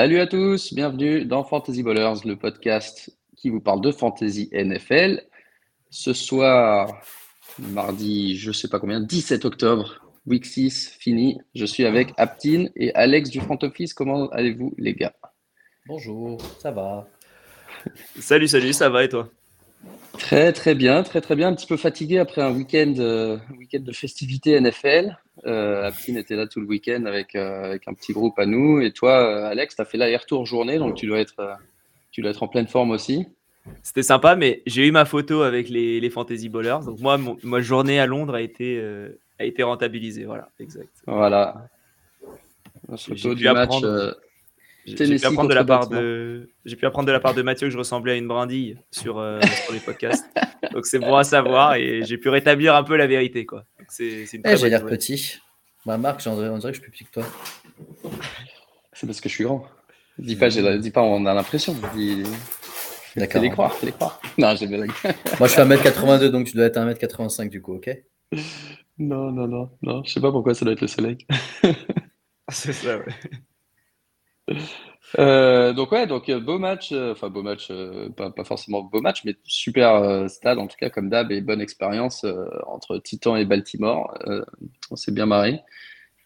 Salut à tous, bienvenue dans Fantasy Ballers, le podcast qui vous parle de fantasy NFL. Ce soir, mardi, je sais pas combien, 17 octobre, week 6 fini. Je suis avec Aptin et Alex du front office. Comment allez-vous les gars? Bonjour, ça va? Salut, salut, ça va et toi? Très très bien, très très bien. Un petit peu fatigué après un week-end euh, week de festivités NFL. Euh, était là tout le week-end avec, euh, avec un petit groupe à nous. Et toi, euh, Alex, tu as fait l'aller-retour journée, donc tu dois, être, euh, tu dois être en pleine forme aussi. C'était sympa, mais j'ai eu ma photo avec les, les Fantasy Ballers. Donc moi, mon, ma journée à Londres a été, euh, a été rentabilisée. Voilà, exact. Voilà. J'ai Photo pu du match. apprendre- J'ai pu apprendre de la part de, pu apprendre de la part de Mathieu que je ressemblais à une brindille sur, euh, sur les podcasts. Donc c'est bon à savoir et j'ai pu rétablir un peu la vérité, quoi. C'est une Eh, très J'ai bonne l'air petit. Bah, Marc, on dirait que je suis plus petit que toi. C'est parce que je suis grand. Dis pas, dis pas on a l'impression. Dis... D'accord. Fais-les croire, fais-les croire. Non, j'ai. Moi, je suis 1m82, donc tu dois être 1m85 du coup, ok? Non, non, non, non. Je sais pas pourquoi ça doit être le soleil. C'est ça, ouais. Euh, donc ouais, donc euh, beau match, euh, enfin beau match, pas, forcément beau match, mais super stade en tout cas comme d'hab et bonne expérience entre Titan et Baltimore. On s'est bien marré.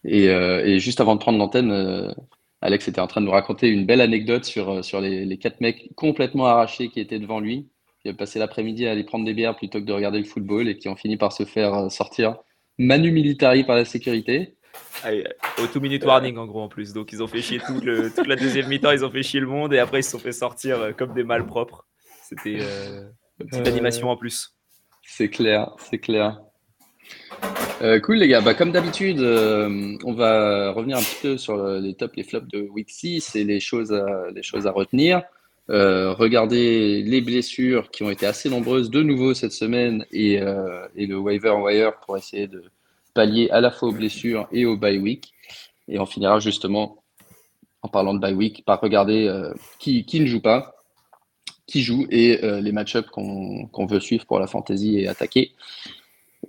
Et, juste avant de prendre l'antenne, Alex était en train de nous raconter une belle anecdote sur, sur les, les quatre mecs complètement arrachés qui étaient devant lui, qui avaient passé l'après-midi à aller prendre des bières plutôt que de regarder le football et qui ont fini par se faire sortir manu militari par la sécurité. Allez, au two minute warning en gros en plus. Donc ils ont fait chier tout le, toute la deuxième mi-temps, ils ont fait chier le monde et après ils se sont fait sortir euh, comme des malpropres. C'était euh, une petite Euh, animation en plus. C'est clair, c'est clair. Euh, cool les gars, bah, comme d'habitude, on va revenir un petit peu sur le- les tops, les flops de Week 6 et les choses à, les choses à retenir. Regardez les blessures qui ont été assez nombreuses de nouveau cette semaine et, et le waiver wire pour essayer de pallier à la fois aux blessures et au bye week. Et on finira justement, en parlant de bye week, par regarder euh, qui, qui ne joue pas, qui joue et euh, les match-ups qu'on veut suivre pour la fantasy et attaquer.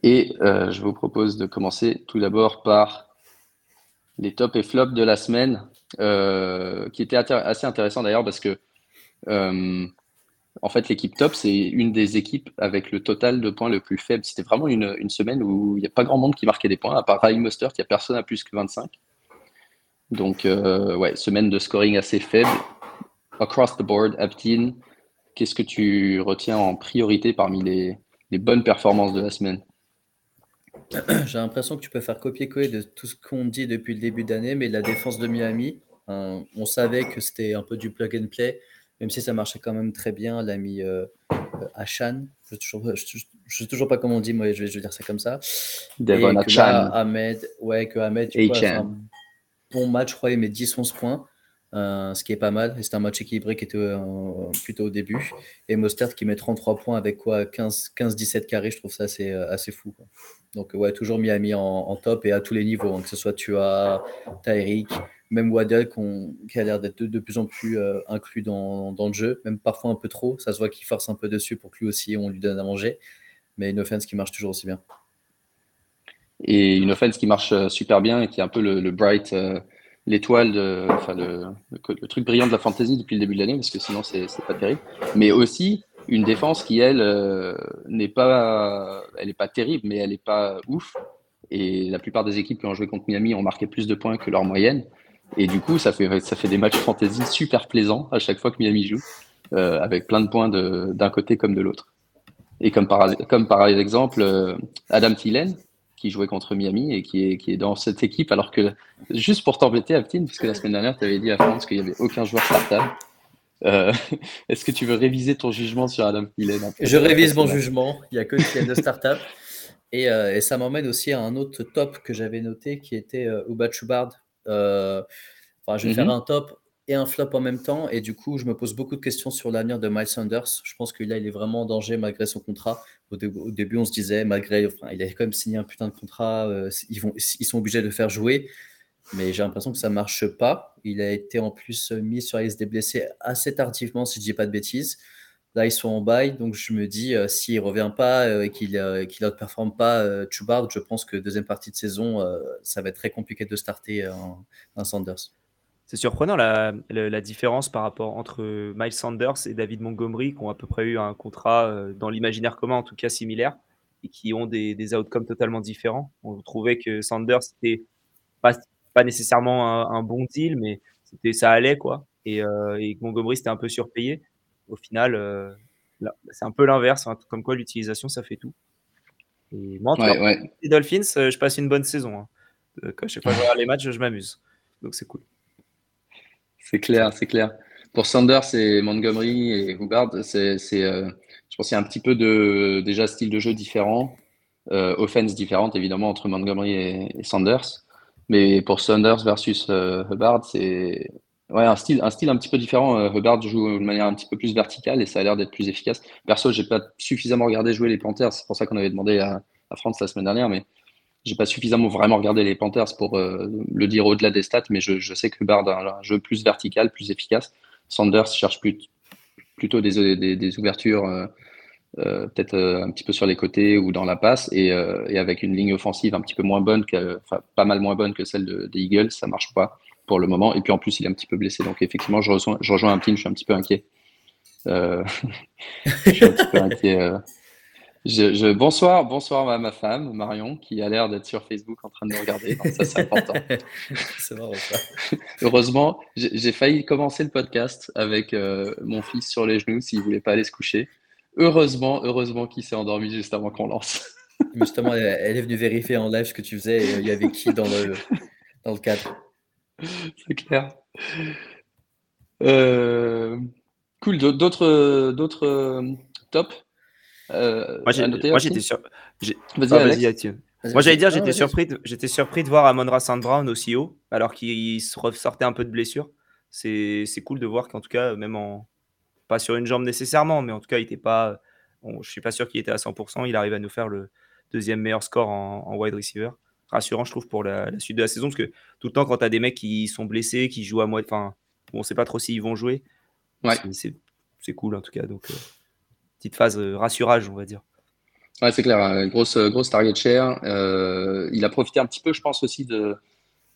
Et euh, je vous propose de commencer tout d'abord par les tops et flops de la semaine, qui était assez intéressant d'ailleurs parce que en fait l'équipe top c'est une des équipes avec le total de points le plus faible. C'était vraiment une, une semaine où il n'y a pas grand monde qui marquait des points, à part Raheem Mostert, il n'y a personne à plus que 25. Donc euh, ouais, semaine de scoring assez faible. Across the board, Aptin, qu'est-ce que tu retiens en priorité parmi les, bonnes performances de la semaine? J'ai l'impression que tu peux faire copier-coller de tout ce qu'on dit depuis le début d'année, mais la défense de Miami, euh, on savait que c'était un peu du plug and play, même si ça marchait quand même très bien. L'ami euh, euh, je ne sais toujours, je- je sais toujours pas comment on dit, moi je vais, dire ça comme ça. Devon Achan. là, Ahmed, ouais, que Ahmed, tu vois, un bon match, je crois, il met 10-11 points, euh, ce qui est pas mal. C'était un match équilibré qui était euh, plutôt au début. Et Mostert qui met 33 points avec quoi 15-17 carrés, je trouve ça assez, assez fou. quoi. Donc, ouais, toujours Miami en, en top et à tous les niveaux, hein, que ce soit tu as Tyreek, même Waddell qu'on- qui a l'air d'être de, plus en plus euh, inclus dans, le jeu, même parfois un peu trop. Ça se voit qu'il force un peu dessus pour que lui aussi on lui donne à manger. Mais une offense qui marche toujours aussi bien. Et une offense qui marche euh, super bien et qui est un peu le, bright, euh, l'étoile, enfin le, truc brillant de la fantasy depuis le début de l'année, parce que sinon c'est pas terrible. Mais aussi une défense qui, elle, n'est pas, pas terrible, mais elle est pas ouf. Et la plupart des équipes qui ont joué contre Miami ont marqué plus de points que leur moyenne. Et du coup, ça fait, ça fait des matchs fantasy super plaisants à chaque fois que Miami joue, euh, avec plein de points d'un côté comme de l'autre. Et comme par, exemple, euh, Adam Thielen, qui jouait contre Miami et qui est, qui est dans cette équipe, alors que, juste pour t'embêter, Aptine, puisque la semaine dernière, tu avais dit à France qu'il n'y avait aucun joueur startable. Euh, Est-ce que tu veux réviser ton jugement sur Adam Thielen Je révise mon jugement. Il n'y a que qui de startup. Et, euh, et ça m'emmène aussi à un autre top que j'avais noté qui était euh, Uba Chubard. Euh, enfin, je vais Mhm. faire un top et un flop en même temps. Et du coup, je me pose beaucoup de questions sur l'avenir de Miles Sanders. Je pense que là, il est vraiment en danger malgré son contrat. Au, dé- au début, on se disait, malgré, enfin, il a quand même signé un putain de contrat, euh, ils, vont, ils sont obligés de le faire jouer. Mais j'ai l'impression que ça marche pas. Il a été en plus mis sur la liste des blessés assez tardivement, si je dis pas de bêtises. Là, ils sont en bail, donc je me dis, euh, s'il revient pas euh, et qu'il euh, qu'il outperforme pas euh, Chubard, je pense que deuxième partie de saison, euh, ça va être très compliqué de starter un, Sanders. C'est surprenant la, la, différence par rapport entre Miles Sanders et David Montgomery, qui ont à peu près eu un contrat dans l'imaginaire commun, en tout cas similaire, et qui ont des, des outcomes totalement différents. On trouvait que Sanders n'était pas, pas nécessairement un, bon deal, mais ça allait quoi. Et, et Montgomery c'était un peu surpayé. Au final, euh, c'est un peu l'inverse, hein, comme quoi l'utilisation ça fait tout. Et moi, les Dolphins, je passe une bonne saison. Hein. Quand je sais pas je les matchs, je m'amuse. Donc c'est cool. C'est clair, c'est clair. Pour Sanders et Montgomery et Hubbard, c'est, euh, je pense qu'il y a un petit peu de déjà style de jeu différent, euh, offense différente évidemment entre Montgomery et, Sanders. Mais pour Sanders versus euh, Hubbard, c'est ouais, un, style, un style un petit peu différent. Euh, Hubbard joue de manière un petit peu plus verticale et ça a l'air d'être plus efficace. Perso, j'ai pas suffisamment regardé jouer les Panthers, c'est pour ça qu'on avait demandé à, à France la semaine dernière, mais j'ai pas suffisamment vraiment regardé les Panthers pour euh, le dire au-delà des stats, mais je, sais que Hubbard a un jeu plus vertical, plus efficace. Sanders cherche plutôt des, ouvertures euh, peut-être un petit peu sur les côtés ou dans la passe et, avec une ligne offensive un petit peu moins bonne, pas mal moins bonne que celle de, des Eagles, ça marche pas pour le moment. Et puis en plus, il est un petit peu blessé. Donc effectivement, je rejoins, je rejoins un team, je suis un petit peu inquiet. je suis un petit peu inquiet je, bonsoir, bonsoir à ma femme, Marion, qui a l'air d'être sur Facebook en train de me regarder. ça, c'est important. c'est marrant, ça. Heureusement, j'ai failli commencer le podcast avec euh, mon fils sur les genoux s'il voulait pas aller se coucher. Heureusement, heureusement qu'il s'est endormi juste avant qu'on lance. Justement, elle est venue vérifier en live ce que tu faisais et il y avait qui dans le, dans le cadre? C'est clair. Euh, cool. D'autres, d'autres euh, top euh, moi, j'étais sur... Moi, j'allais dire, j'étais surpris, de... j'étais surpris de voir Amon Sand Brown aussi haut, alors qu'il ressortait un peu de blessure. C'est cool de voir qu'en tout cas, même en pas sur une jambe nécessairement, mais en tout cas, il était pas. Bon, je suis pas sûr qu'il était à 100%. Il arrive à nous faire le deuxième meilleur score en, wide receiver. Rassurant, je trouve, pour la, suite de la saison, parce que tout le temps, quand tu as des mecs qui sont blessés, qui jouent à moitié, enfin, on sait pas trop s'ils vont jouer. Ouais. C'est cool en tout cas. Donc, euh, petite phase euh, rassurage, on va dire. Ouais, c'est clair, hein. grosse, grosse target share. Euh, il a profité un petit peu, je pense, aussi de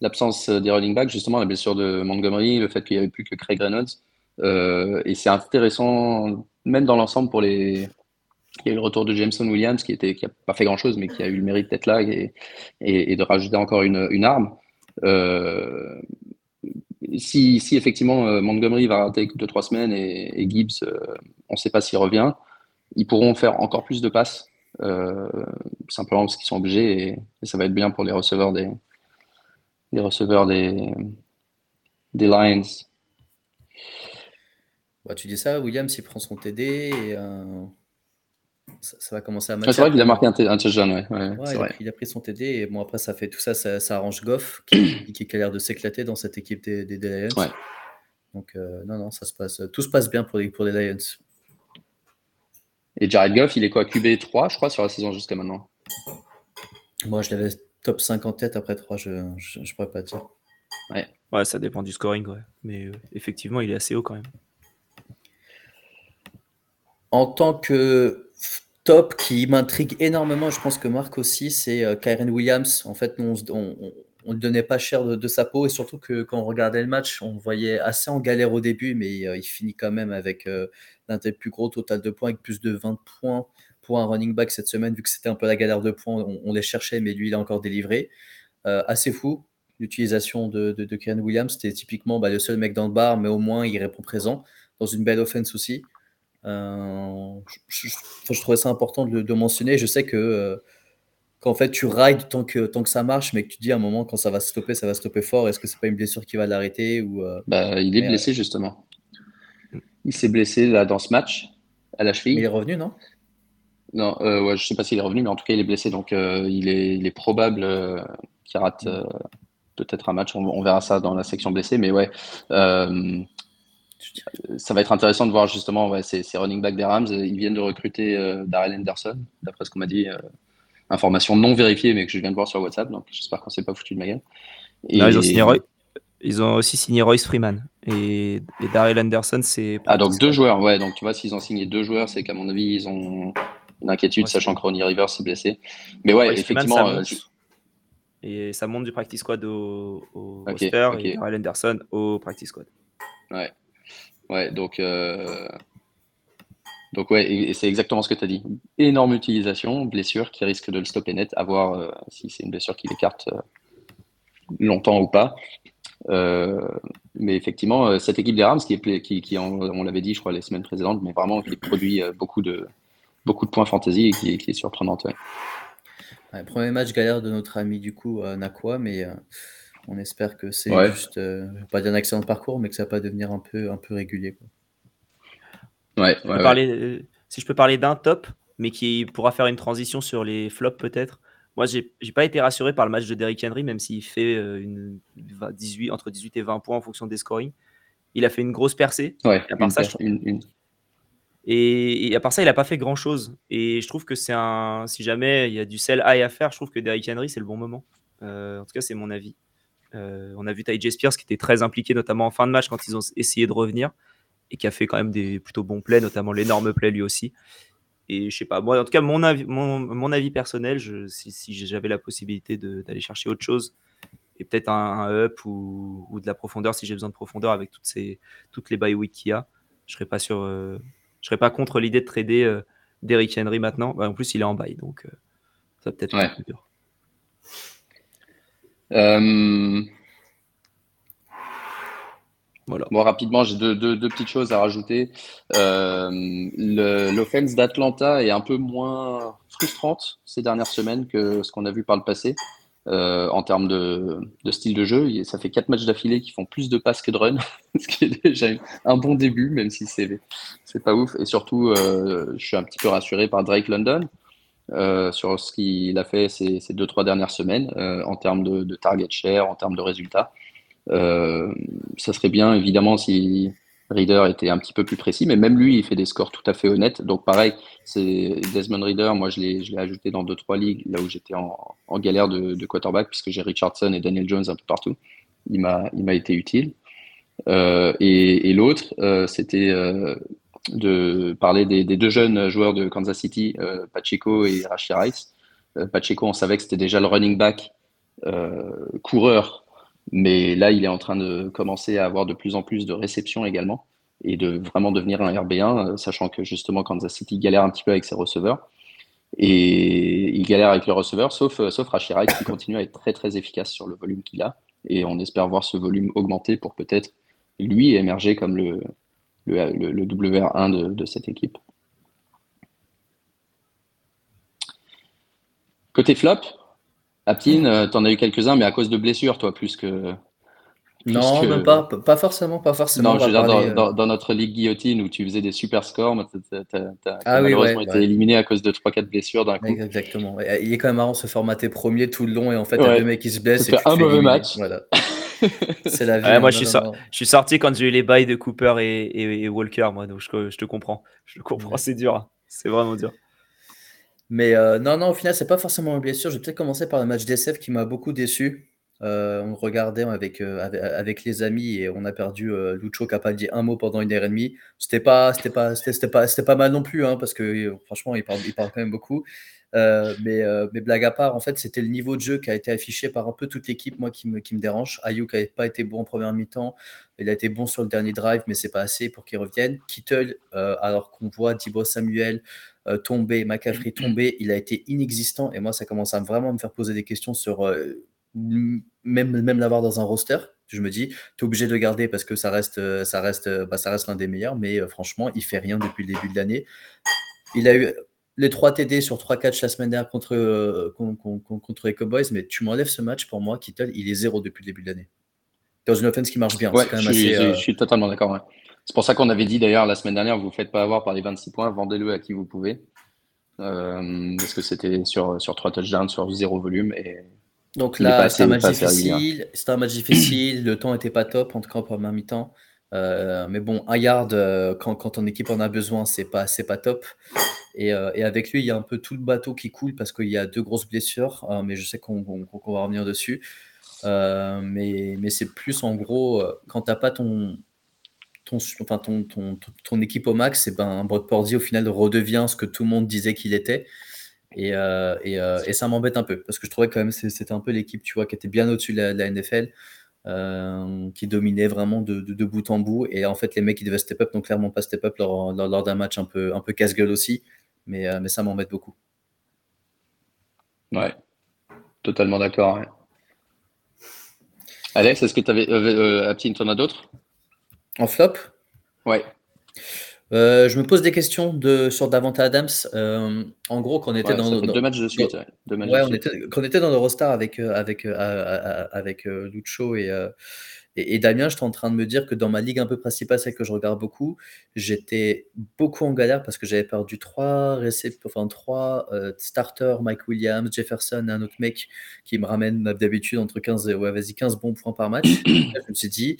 l'absence des running backs, justement, la blessure de Montgomery, le fait qu'il n'y avait plus que Craig Reynolds. Euh, et c'est intéressant, même dans l'ensemble, pour les. Il y a eu le retour de Jameson Williams, qui n'a qui a pas fait grand-chose, mais qui a eu le mérite d'être là et, et, de rajouter encore une, arme. si, si, effectivement Montgomery va rater 2-3 semaines et, Gibbs, on ne sait pas s'il revient, ils pourront faire encore plus de passes, euh, simplement parce qu'ils sont obligés, et, ça va être bien pour les receveurs des, les receveurs des, des Lions. Bah, tu dis ça, Williams, il prend son TD et ça, va commencer à matcher. c'est vrai qu'il a marqué un, touchdown, ouais. ouais, il, a pris son TD et bon, après, ça fait tout ça, ça, arrange Goff qui, qui, a l'air de s'éclater dans cette équipe des, des, Lions. Donc, euh, non, non, ça se passe, tout se passe bien pour les, pour les Lions. Et Jared Goff, il est quoi QB 3, je crois, sur la saison jusqu'à maintenant? Moi, je l'avais top 5 en tête après 3, je ne pourrais pas dire. Ouais. ouais, ça dépend du scoring, ouais. mais euh, effectivement, il est assez haut quand même. En tant que top qui m'intrigue énormément, je pense que Marc aussi, c'est euh, Kyren Williams. En fait, on, ne donnait pas cher de, sa peau et surtout que quand on regardait le match, on le voyait assez en galère au début, mais euh, il finit quand même avec d'un des plus gros total de points avec plus de 20 points pour un running back cette semaine, vu que c'était un peu la galère de points, on, les cherchait, mais lui, il a encore délivré. Euh, assez fou, l'utilisation de, de Williams, c'était typiquement bah, le seul mec dans le bar, mais au moins il répond présent, dans une belle offense aussi. Euh, je, trouvais ça important de, mentionner. Je sais que euh, qu'en fait tu rides tant que, tant que ça marche, mais que tu dis à un moment quand ça va stopper, ça va stopper fort. Est-ce que c'est pas une blessure qui va l'arrêter ou bah, Il est blessé justement. Il s'est blessé là, dans ce match à la cheville. il est revenu, non? Non, euh, ouais, je sais pas s'il est revenu, mais en tout cas, il est blessé. Donc, euh, il, est, il, est, probable euh, qu'il rate peut-être un match. On, verra ça dans la section blessé. Mais ouais, ça va être intéressant de voir justement ouais, ces, running backs des Rams. Ils viennent de recruter Darrell Henderson, d'après ce qu'on m'a dit. information non vérifiée, mais que je viens de voir sur WhatsApp. Donc, j'espère qu'on s'est pas foutu de ma gueule. Et... ils ont signé ils ont aussi signé Royce Freeman et, et Daryl Anderson, c'est. Ah, donc deux joueurs, ouais. Donc tu vois, s'ils ont signé deux joueurs, c'est qu'à mon avis, ils ont une inquiétude, sachant que Ronnie Rivers s'est blessé. Mais ouais, effectivement. Euh, Et ça monte du practice squad au, au roster et Kyle Anderson au practice squad. Ouais. Ouais, donc, euh, donc ouais, et, c'est exactement ce que tu as dit. Énorme utilisation, blessure qui risque de le stopper net, à voir euh, si c'est une blessure qui l'écarte euh, longtemps ou pas. mais effectivement, cette équipe des Rams, qui, est, qui, on l'avait dit, je crois, les semaines précédentes, mais vraiment qui produit beaucoup de, beaucoup de points fantasy et qui, qui est surprenante. premier match galère de notre ami du coup Nakwa, mais on espère que c'est juste, euh, pas dire un accident de parcours, mais que ça va pas devenir un peu, un peu régulier. Ouais, parler, si je peux parler d'un top, mais qui pourra faire une transition sur les flops peut-être. Moi, j'ai n'ai pas été rassuré par le match de Derrick Henry, même s'il fait euh, une, 18, entre 18 et 20 points en fonction des scoring. Il a fait une grosse percée. Ouais, à part ça, Et, à part ça, il n'a pas fait grand chose. Et je trouve que c'est un. Si jamais il y a du sell high à faire, je trouve que Derrick Henry, c'est le bon moment. Euh, en tout cas, c'est mon avis. Euh, on a vu Ty Spears qui était très impliqué, notamment en fin de match quand ils ont essayé de revenir et qui a fait quand même des plutôt bons plays, notamment l'énorme play lui aussi. Et je sais pas, moi, en tout cas, mon avis, mon, avis personnel, si, j'avais la possibilité d'aller chercher autre chose et peut-être un, up ou, de la profondeur si j'ai besoin de profondeur avec toutes, ces, toutes les bye week qu'il y a, je serais pas sur, euh, je serais pas contre l'idée de trader euh, Derrick Henry maintenant. Bah, en plus, il est en bye, donc ça peut être plus dur. Euh, voilà. Bon, rapidement, j'ai deux, deux, petites choses à rajouter. Euh, L'offense d'Atlanta est un peu moins frustrante ces dernières semaines que ce qu'on a vu par le passé euh, en termes de, de, style de jeu. Ça fait quatre matchs d'affilée qui font plus de passes que de runs, ce qui est déjà un bon début, même si c'est pas ouf. Et surtout, euh, je suis un petit peu rassuré par Drake London. Euh, sur ce qu'il a fait ces, ces, deux, trois dernières semaines euh, en termes de, target share, en termes de résultats. Euh, ça serait bien, évidemment, si Reader était un petit peu plus précis, mais même lui, il fait des scores tout à fait honnêtes. Donc, pareil, c'est Desmond Reader, moi, je l'ai ajouté dans deux, trois ligues, là où j'étais en, galère de, quarterback, puisque j'ai Richardson et Daniel Jones un peu partout. Il m'a été utile. et, et l'autre, c'était de parler des, deux jeunes joueurs de Kansas City, euh, Pacheco et Rashi Rice. Euh, Pacheco, on savait que c'était déjà le running back euh, coureur, mais là, il est en train de commencer à avoir de plus en plus de réceptions également et de vraiment devenir un RB1, sachant que justement Kansas City galère un petit peu avec ses receveurs. Et il galère avec le receveur, sauf, sauf Rice qui continue à être très très efficace sur le volume qu'il a. Et on espère voir ce volume augmenter pour peut-être lui émerger comme le, le, WR1 de, cette équipe. Côté flop, Aptine, euh, tu en as eu quelques-uns, mais à cause de blessures, toi, plus que. non, même pas, pas forcément, pas forcément. Non, je veux dire, euh, dans, notre ligue guillotine où tu faisais des super scores, tu as, ah malheureusement été éliminé à cause de 3-4 blessures d'un coup. Exactement. Il est quand même marrant se formater premier tout le long et en fait, ouais. deux mecs qui se blessent. un mauvais match. Voilà. C'est la vie. moi, je, suis sorti quand j'ai eu les bails de Cooper et, Walker, moi, donc je, te comprends. Je comprends, c'est dur. Hein. C'est vraiment dur. Mais euh, non, non, au final, c'est pas forcément une blessure. Je vais peut-être commencer par le match d'SF qui m'a beaucoup déçu. Euh, on regardait avec, euh, avec, les amis et on a perdu Lucho qui n'a pas dit un mot pendant une heure et demie. C'était pas, c'était pas, c'était, pas, pas mal non plus, hein, parce que franchement, il parle, il parle quand même beaucoup. Euh, mais, euh, mais, blague à part, en fait, c'était le niveau de jeu qui a été affiché par un peu toute l'équipe, moi, qui me, qui me dérange. Ayuk n'avait pas été bon en première mi-temps. Il a été bon sur le dernier drive, mais c'est pas assez pour qu'il revienne. Kittle, euh, alors qu'on voit Dibo Samuel tomber, McCaffrey tomber, il a été inexistant. Et moi, ça commence à vraiment me faire poser des questions sur même, même l'avoir dans un roster. Je me dis, tu es obligé de le garder parce que ça reste, ça reste, bah, reste l'un des meilleurs, mais franchement, il fait rien depuis le début de l'année. Il a eu les 3 TD sur 3 catchs la semaine dernière contre, euh, contre, les Cowboys, mais tu m'enlèves ce match, pour moi, Kittle, il est zéro depuis le début de l'année. Dans une offense qui marche bien. je, suis, totalement d'accord. C'est pour ça qu'on avait dit d'ailleurs la semaine dernière, vous ne faites pas avoir par les 26 points, vendez-le à qui vous pouvez. Euh, parce que c'était sur, sur 3 touchdowns, sur zéro volume. Et Donc là, c'est un match difficile. C'était un match difficile. le temps n'était pas top, en tout cas en première mi-temps. Euh, mais bon, un yard, euh, quand, quand, ton équipe en a besoin, c'est pas, c'est pas top. Et, euh, et, avec lui, il y a un peu tout le bateau qui coule parce qu'il y a deux grosses blessures, mais je sais qu'on, va revenir dessus. mais, mais c'est plus en gros, quand t'as pas ton, équipe au max, et ben Brock Pordy au final redevient ce que tout le monde disait qu'il était. Et, ça m'embête un peu parce que je trouvais quand même c'était un peu l'équipe tu vois qui était bien au-dessus de, la, NFL, qui dominait vraiment de, bout en bout. Et en fait, les mecs qui devaient step up n'ont clairement pas step up lors, d'un match un peu casse-gueule aussi. Mais, mais ça m'embête beaucoup. Ouais, totalement d'accord. Alex, est-ce que tu avais. Euh, tu en as d'autres? En flop? Ouais. Euh, je me pose des questions de, sur Davante Adams. Euh, en gros, quand on était dans, deux matchs de suite. ouais, on était, quand on était dans l'Eurostar avec, euh, avec, avec Lucho et, et, Damien, j'étais en train de me dire que dans ma ligue un peu principale, celle que je regarde beaucoup, j'étais beaucoup en galère parce que j'avais perdu trois, enfin, trois starters, Mike Williams, Jefferson et un autre mec qui me ramène d'habitude entre 15 et ouais, vas 15 bons points par match. je me suis dit,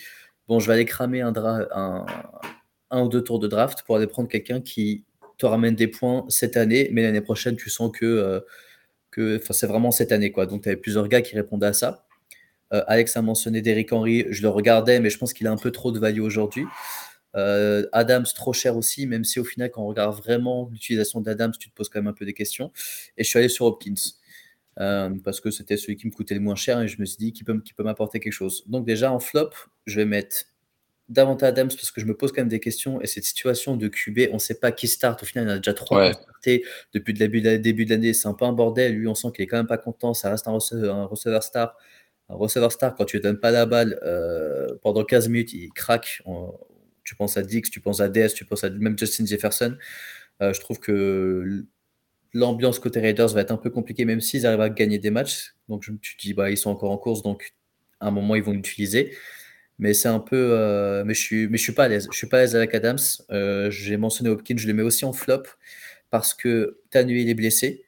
bon, je vais aller cramer un, un, un ou deux tours de draft pour aller prendre quelqu'un qui te ramène des points cette année, mais l'année prochaine, tu sens que, euh, que c'est vraiment cette année. Quoi. Donc, tu avais plusieurs gars qui répondaient à ça. Euh, Alex a mentionné Derrick Henry, je le regardais, mais je pense qu'il a un peu trop de value aujourd'hui. Euh, Adams, trop cher aussi, même si au final, quand on regarde vraiment l'utilisation d'Adams, tu te poses quand même un peu des questions. Et je suis allé sur Hopkins. parce que c'était celui qui me coûtait le moins cher et je me suis dit qu'il peut, peut m'apporter quelque chose. Donc déjà en flop, je vais mettre davantage Adams parce que je me pose quand même des questions et cette situation de QB, on ne sait pas qui start. Au final, il y en a déjà trois qui depuis le début de, l'année. C'est un peu un bordel. Lui, on sent qu'il est quand même pas content. Ça reste un receveur, star. Un receveur star, quand tu ne donnes pas la balle euh, pendant 15 minutes, il craque. tu penses à Dix, tu penses à DS, tu penses à même Justin Jefferson. Euh, je trouve que l'ambiance côté Raiders va être un peu compliquée, même s'ils arrivent à gagner des matchs. Donc tu te dis, bah, ils sont encore en course, donc à un moment, ils vont l'utiliser. Mais c'est un peu. Euh, mais je suis, mais je suis pas à l'aise. Je suis pas à l'aise avec Adams. J'ai mentionné Hopkins, je le mets aussi en flop parce que Tanu il est blessé.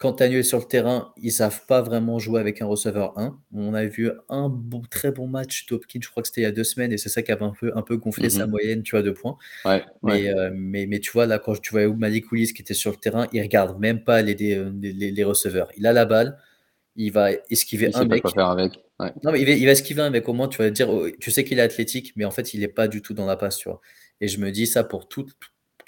Quand Tanu est sur le terrain, ils savent pas vraiment jouer avec un receveur 1. On a vu un très bon match d'Hopkins, je crois que c'était il y a deux semaines, et c'est ça qui avait un peu, un peu gonflé sa mhm. moyenne, tu vois, de points. Ouais, mais, euh, mais, mais, tu vois, là, quand tu vois Malik Willis qui était sur le terrain, il regarde même pas les, les, les receveurs. Il a la balle, il va esquiver un mec. faire avec. Non, mais il va, il va, esquiver un mec. Au moins, tu vas dire, oh, tu sais qu'il est athlétique, mais en fait, il n'est pas du tout dans la passe, tu vois. Et je me dis ça pour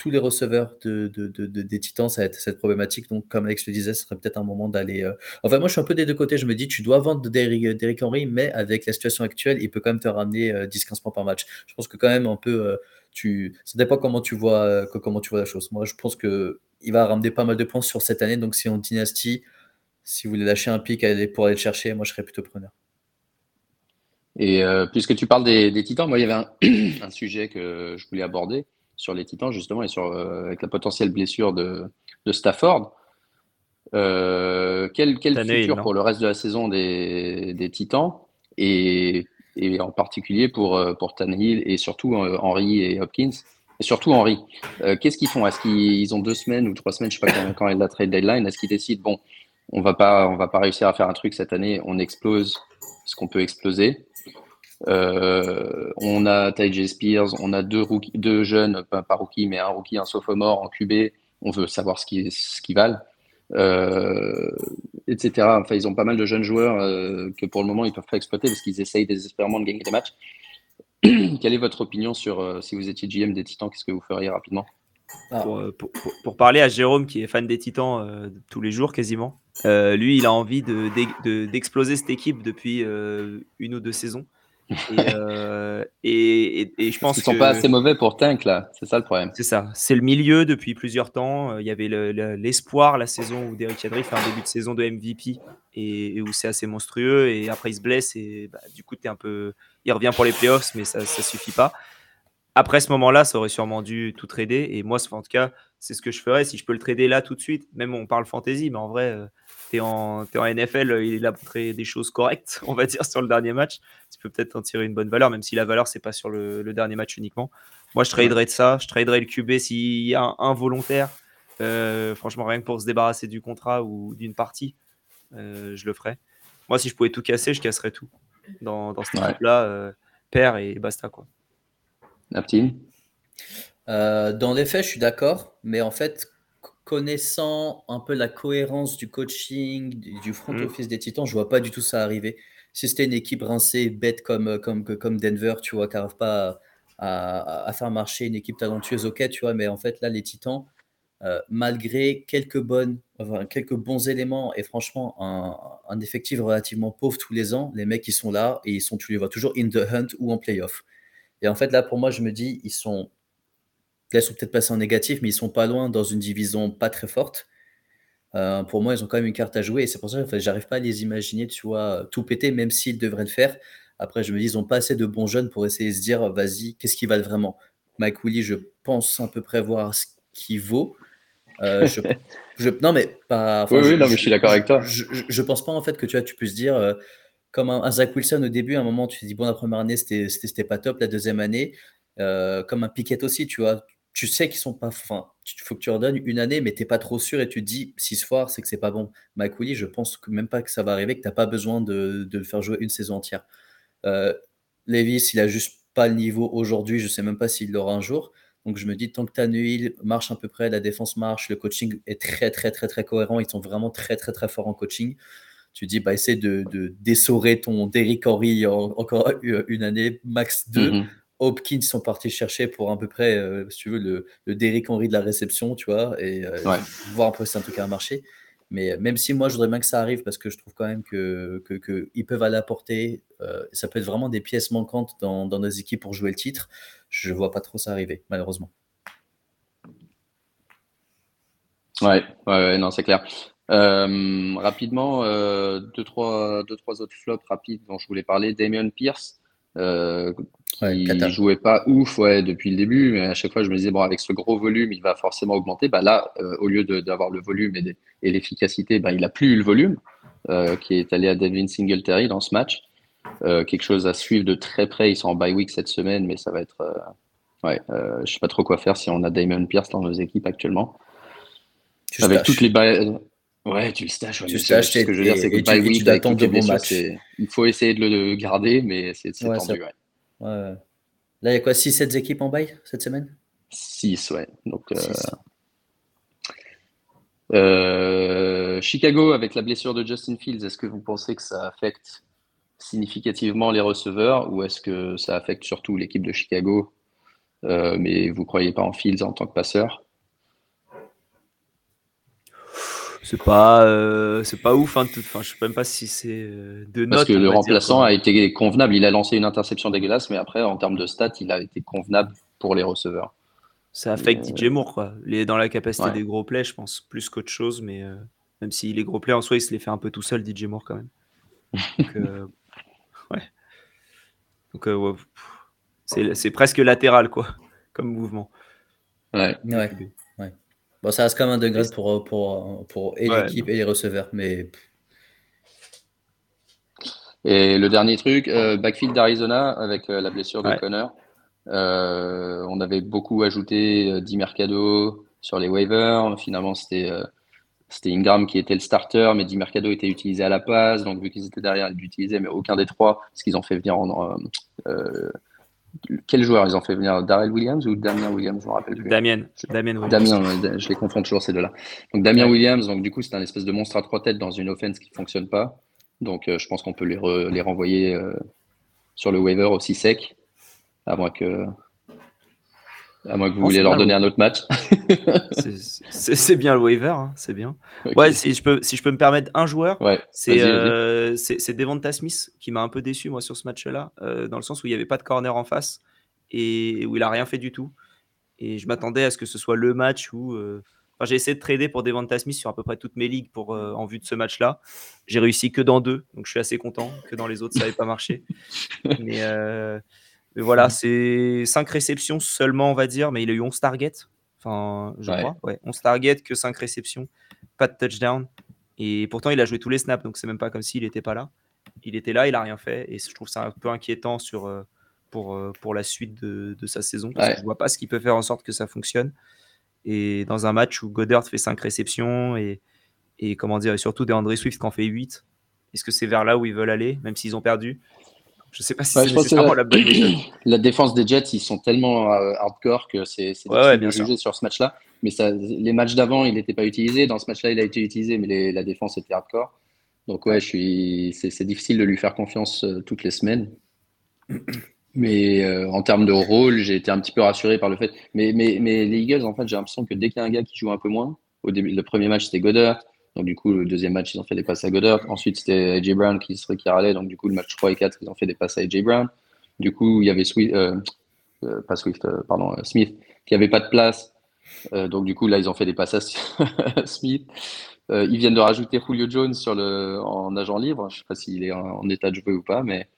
tous les receveurs de, de, de, des Titans, ça va être cette problématique. Donc, comme Alex le disait, ce serait peut-être un moment d'aller. Euh, enfin, moi, je suis un peu des deux côtés. Je me dis, tu dois vendre Derrick Henry, mais avec la situation actuelle, il peut quand même te ramener 10-15 euh, points par match. Je pense que quand même un peu. Euh, tu... Ça dépend comment tu vois, comment tu vois la chose. Moi, je pense que il va ramener pas mal de points sur cette année. Donc, si on dynastie, si vous voulez lâcher un pic pour aller le chercher, moi je serais plutôt preneur. Et euh, puisque tu parles des, titans, moi il y avait un, sujet que je voulais aborder sur les titans justement et sur euh, avec la potentielle blessure de, Stafford. Euh, quel, futur pour le reste de la saison des, titans et, en particulier pour, pour Tannehill et surtout Henry et Hopkins et surtout Henry. Qu'est-ce qu'ils font? Est-ce qu'ils ont deux semaines ou trois semaines, je ne sais pas quand, quand est la trade deadline, est-ce qu'ils décident, bon, on va pas, on va pas réussir à faire un truc cette année. On explose ce qu'on peut exploser. Euh, on a Ty Spears, on a deux, jeunes, pas, pas rookie, mais un rookie, un sophomore en QB. On veut savoir ce qu'ils valent, euh, etc. Enfin, ils ont pas mal de jeunes joueurs euh, que pour le moment ils peuvent pas exploiter parce qu'ils essayent désespérément de gagner des matchs. Quelle est votre opinion sur si vous étiez GM des Titans Qu'est-ce que vous feriez rapidement? Pour, pour, pour, parler à Jérôme qui est fan des Titans tous les jours quasiment, lui, il a envie d'exploser de, cette équipe depuis une ou deux saisons. Et, euh, et, et, je pense Ils sont pas assez mauvais pour Tank, là. C'est ça le problème. C'est ça. C'est le milieu depuis plusieurs temps. Il y avait l'espoir la saison où Derrick Henry fait un début de saison de MVP et, où c'est assez monstrueux. Et après, il se blesse et bah, du coup, es un peu... il revient pour les playoffs, mais ça ne suffit pas. Après ce moment-là, ça aurait sûrement dû tout trader. Et moi, en tout cas, c'est ce que je ferais si je peux le trader là tout de suite. Même on parle fantasy, mais en vrai, tu es, en NFL, il a montré des choses correctes, on va dire, sur le dernier match. Tu peux peut-être en tirer une bonne valeur, même si la valeur, c'est pas sur le, dernier match uniquement. Moi, je traderais de ça. Je traderais le QB s'il y a un, volontaire. Euh, franchement, rien que pour se débarrasser du contrat ou d'une partie, euh, je le ferais. Moi, si je pouvais tout casser, je casserais tout. Dans, dans cette équipe-là, euh, père et basta. quoi. Naptine? Dans les faits, je suis d'accord, mais en fait, connaissant un peu la cohérence du coaching, du front mm. office des Titans, je vois pas du tout ça arriver. Si c'était une équipe rincée, bête comme, comme, comme Denver, tu vois, qui n'arrive pas à, à, faire marcher une équipe talentueuse, ok, tu vois, mais en fait, là, les Titans, euh, malgré quelques, bonnes, quelques bons éléments et franchement un, effectif relativement pauvre tous les ans, les mecs ils sont là et ils sont, tu les vois toujours in the hunt ou en playoff. Et en fait là pour moi je me dis ils sont, là ils sont peut-être passés en négatif mais ils sont pas loin dans une division pas très forte. Euh, pour moi ils ont quand même une carte à jouer et c'est pour ça que j'arrive pas à les imaginer tu vois tout péter même s'ils devraient le faire. Après je me dis ils ont pas assez de bons jeunes pour essayer de se dire vas-y qu'est-ce qui valent vraiment? Mike Willy je pense à peu près voir ce qu'il vaut. Euh, je, non, mais pas. oui, oui, non, mais je suis d'accord avec toi. Je, je, pense pas en fait que tu vois, tu puisses dire euh, comme un, Zach Wilson au début, à un moment, tu te dis bon, la première année c'était pas top, la deuxième année, euh, comme un Piquet aussi, tu vois. Tu sais qu'ils sont pas. Enfin, il faut que tu leur donnes une année, mais t'es pas trop sûr et tu te dis six fois, c'est que c'est pas bon. Willy, je pense même pas que ça va arriver, que t'as pas besoin de, le faire jouer une saison entière. Levis, il a juste pas le niveau aujourd'hui, je sais même pas s'il l'aura un jour. Donc je me dis, tant que Tanuil marche à peu près, la défense marche, le coaching est très très très très cohérent, ils sont vraiment très très très forts en coaching. Tu dis, bah, essaie de, de d'essorer ton Derrick Henry encore une année, max deux. Mm-hmm. Hopkins sont partis chercher pour à peu près, euh, si tu veux, le, le Derrick Henry de la réception, tu vois, et euh, voir un peu si un truc a marché. Mais même si moi, je voudrais bien que ça arrive parce que je trouve quand même qu'ils que, que peuvent aller apporter, euh, ça peut être vraiment des pièces manquantes dans, dans, nos équipes pour jouer le titre. Je vois pas trop ça arriver, malheureusement. Ouais, ouais, non, c'est clair. Euh, rapidement, euh, deux, trois, deux, trois autres flops rapides dont je voulais parler. Damien Pierce, euh, qui ne jouait pas ouf ouais, depuis le début, mais à chaque fois je me disais, bon, avec ce gros volume, il va forcément augmenter. Bah, là, euh, au lieu d'avoir le volume et, et l'efficacité, bah, il n'a plus eu le volume, euh, qui est allé à Devin Singletary dans ce match. Euh, quelque chose à suivre de très près. Ils sont en bye week cette semaine, mais ça va être. ouais, je sais pas trop quoi faire si on a Damon Pierce dans nos équipes actuellement. Tu avec toutes les. Ouais, tu le stages. tu ce que je veux dire, c'est que bye week, de bons matchs. Il faut essayer de le garder, mais c'est tendu. Ouais. Ouais. Là, il y a quoi 6-7 équipes en bail cette semaine? 6, ouais. Donc, euh, euh, Chicago, avec la blessure de Justin Fields, est-ce que vous pensez que ça affecte significativement les receveurs ou est-ce que ça affecte surtout l'équipe de Chicago? Euh, Mais vous ne croyez pas en Fields en tant que passeur? C'est pas euh, c'est pas ouf hein, enfin je sais même pas si c'est euh, de parce que le remplaçant a été convenable. Il a lancé une interception dégueulasse mais après en termes de stats il a été convenable pour les receveurs. Ça affecte DJ Moore quoi. Il est dans la capacité des gros plays je pense plus qu'autre chose mais euh, même si les gros plays en soi il se les fait un peu tout seul DJ Moore quand même. Donc ouais. Donc ouais, c'est presque latéral quoi comme mouvement. Ouais, ouais. Bon, ça reste quand même un degré pour, pour, pour et l'équipe et les receveurs, mais. Et le dernier truc, euh, backfield d'Arizona avec euh, la blessure de Connor. Euh, on avait beaucoup ajouté Di Mercado sur les waivers. Finalement, c'était c'était Ingram qui était le starter, mais Di Mercado était utilisé à la passe. Donc, vu qu'ils étaient derrière, ils l'utilisaient, mais aucun des trois, parce qu'ils ont fait venir en, quel joueur? Ils ont fait venir Darrell Williams ou Damien Williams Je me rappelle plus. Damien. Damien Damien, je les confonds toujours ces deux-là. Donc Damien Williams, donc du coup c'est un espèce de monstre à trois têtes dans une offense qui ne fonctionne pas. Donc euh, je pense qu'on peut les, les renvoyer euh, sur le waiver aussi sec, à moins que à moins que vous vouliez leur donner un autre match. c'est bien le waiver, hein, c'est bien. Ouais, si je, peux, si je peux me permettre un joueur, ouais, c'est euh, Devonta Smith qui m'a un peu déçu moi sur ce match-là, euh, dans le sens où il n'y avait pas de corner en face et où il a rien fait du tout. Et je m'attendais à ce que ce soit le match où. Euh, enfin, j'ai essayé de trader pour Devonta Smith sur à peu près toutes mes ligues pour, euh, en vue de ce match-là. J'ai réussi que dans deux, donc je suis assez content. Que dans les autres, ça n'avait pas marché. Mais mais voilà, c'est 5 réceptions seulement, on va dire, mais il a eu 11 targets. Enfin, je crois. Ouais, 11 targets que 5 réceptions, pas de touchdown. Et pourtant, il a joué tous les snaps, donc c'est même pas comme s'il n'était pas là. Il était là, il a rien fait. Et je trouve ça un peu inquiétant sur, euh, pour, euh, pour la suite de, de sa saison. Parce que je vois pas ce qui peut faire en sorte que ça fonctionne. Et dans un match où Goddard fait 5 réceptions et, et comment dire, et surtout des André Swift qui en fait 8, est-ce que c'est vers là où ils veulent aller, même s'ils ont perdu? Je sais pas si c'est nécessairement la... bonne La défense des Jets, ils sont tellement euh, hardcore que c'est difficile ouais, de juger sur ce match-là. Mais ça, les matchs d'avant, il n'était pas utilisé. Dans ce match-là, il a été utilisé, mais la défense était hardcore. Donc ouais, je suis, c'est difficile de lui faire confiance euh, toutes les semaines. Mais en termes de rôle, j'ai été un petit peu rassuré par le fait. Mais, mais, mais les Eagles, en fait, j'ai l'impression que dès qu'il y a un gars qui joue un peu moins, au début, le premier match, c'était Goddard. Donc, du coup, le deuxième match, ils ont fait des passes à Goddard. Ensuite, c'était AJ Brown qui serait qui râlait. Donc, du coup, le match 3 et 4, ils ont fait des passes à AJ Brown. Du coup, il y avait Swift, euh, euh, pas Swift, euh, pardon, Smith, qui avait pas de place. donc, du coup, là, ils ont fait des passes à Smith. ils viennent de rajouter Julio Jones sur le, en agent libre. Je sais pas s'il est en, état de jouer ou pas, mais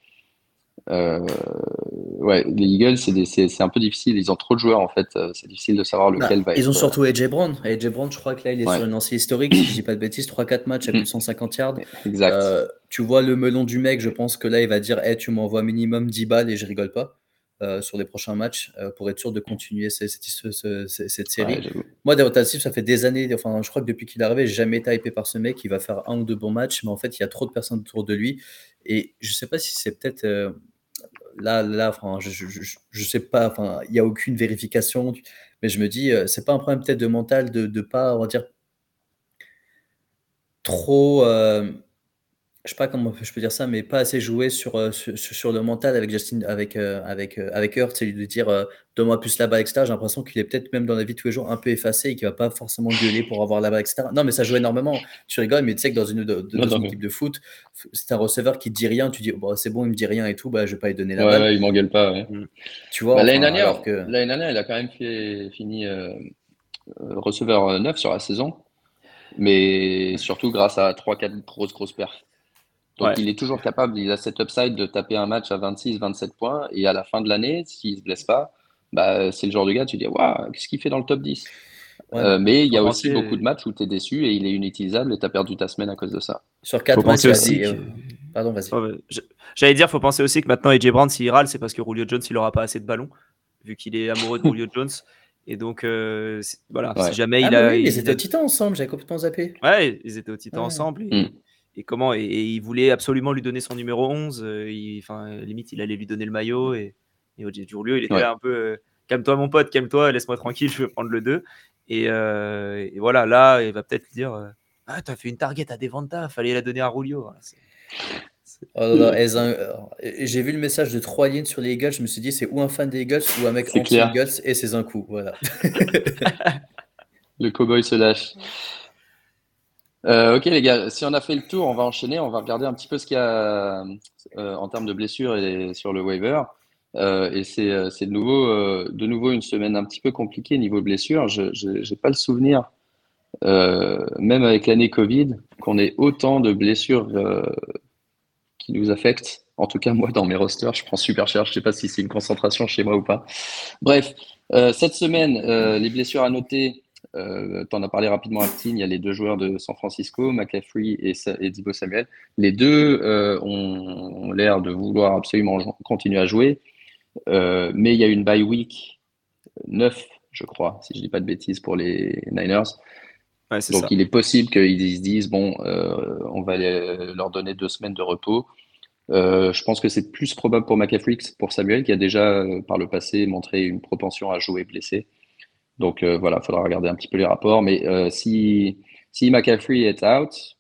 ouais, les Eagles, c'est un peu difficile. Ils ont trop de joueurs en fait. Euh, c'est difficile de savoir lequel bah, va Ils ont surtout AJ Brown. AJ Brown, je crois que là, il est sur une lancée historique. si je dis pas de bêtises, 3-4 matchs à plus de 150 yards. Exact. Euh, tu vois le melon du mec, je pense que là, il va dire hey, Tu m'envoies minimum 10 balles et je rigole pas. sur les prochains matchs pour être sûr de continuer cette, cette, série. Moi, Devonta ça fait des années, enfin, je crois que depuis qu'il est arrivé, j'ai jamais été hypé par ce mec. Il va faire un ou deux bons matchs, mais en fait, il y a trop de personnes autour de lui. Et je sais pas si c'est peut-être là, là enfin, je, je, sais pas, enfin, il n'y a aucune vérification, mais je me dis, euh, c'est pas un problème peut-être de mental de ne pas, on va dire, trop, euh, je sais pas comment je peux dire ça, mais pas assez joué sur, euh, sur, le mental avec Justin, avec, euh, avec, euh, avec Hurt, c'est de dire donne-moi plus la balle, etc. J'ai l'impression qu'il est peut-être même dans la vie de tous les jours un peu effacé et qu'il va pas forcément gueuler pour avoir la balle, etc. Non, mais ça joue énormément. Tu rigoles, mais tu sais que dans une, équipe de foot, c'est un receveur qui dit rien, tu dis bon, c'est bon, il me dit rien et tout, bah, je vais pas lui donner la balle. Ouais, il m'engueule pas. Mm. Tu vois, bah, l'année dernière, que... dernière, il a quand même fait, fini receveur neuf sur la saison, mais surtout grâce à 3-4 grosses, grosses perfs. Donc il est toujours capable, il a cet upside de taper un match à 26, 27 points. Et à la fin de l'année, s'il ne se blesse pas, bah, c'est le genre de gars, tu dis, waouh, qu'est-ce qu'il fait dans le top 10 euh, Mais il y a aussi beaucoup de matchs où tu es déçu et il est inutilisable et tu as perdu ta semaine à cause de ça. Sur 4 matchs, aussi euh, Pardon, vas-y. J'allais dire, il faut penser aussi que maintenant, AJ Brown, s'il râle, c'est parce que Julio Jones, il n'aura pas assez de ballons, vu qu'il est amoureux de Julio Jones. Et donc, euh, voilà, si jamais il ah, a. ils étaient au Titan ensemble, j'avais complètement zappé. Ouais, ils étaient au Titan ensemble. Et, mm et comment et, il voulait absolument lui donner son numéro 11. Euh, enfin, limite, il allait lui donner le maillot. Et, et lieu il était là un peu euh, calme-toi, mon pote, calme-toi, laisse-moi tranquille, je vais prendre le 2. Euh, et, voilà, là, il va peut-être dire Ah, t'as fait une target à Devanta, fallait la donner à Rulio. Oh j'ai vu le message de trois lignes sur les Eagles. Je me suis dit, c'est ou un fan des Eagles ou un mec anti-Eagles et c'est un coup. Voilà. le cowboy se lâche. Euh, ok les gars, si on a fait le tour, on va enchaîner, on va regarder un petit peu ce qu'il y a euh, en termes de blessures et sur le waiver. Euh, et c'est de nouveau, de nouveau une semaine un petit peu compliquée niveau blessures. Je n'ai pas le souvenir, même avec l'année Covid, qu'on ait autant de blessures qui nous affectent. En tout cas, moi, dans mes rosters, je prends super cher. Je ne sais pas si c'est une concentration chez moi ou pas. Bref, cette semaine, les blessures à noter, euh, tu en as parlé rapidement, Actin. Il y a les deux joueurs de San Francisco, McCaffrey et, et Dibo Samuel. Les deux euh, ont, l'air de vouloir absolument continuer à jouer. Euh, mais il y a une bye week 9, je crois, si je ne dis pas de bêtises, pour les Niners. Donc il est possible qu'ils se disent bon, euh, on va leur donner deux semaines de repos. je pense que c'est plus probable pour McCaffrey que pour Samuel, qui a déjà par le passé montré une propension à jouer blessé. Donc euh, voilà, il faudra regarder un petit peu les rapports. Mais euh, si, si McCaffrey est out,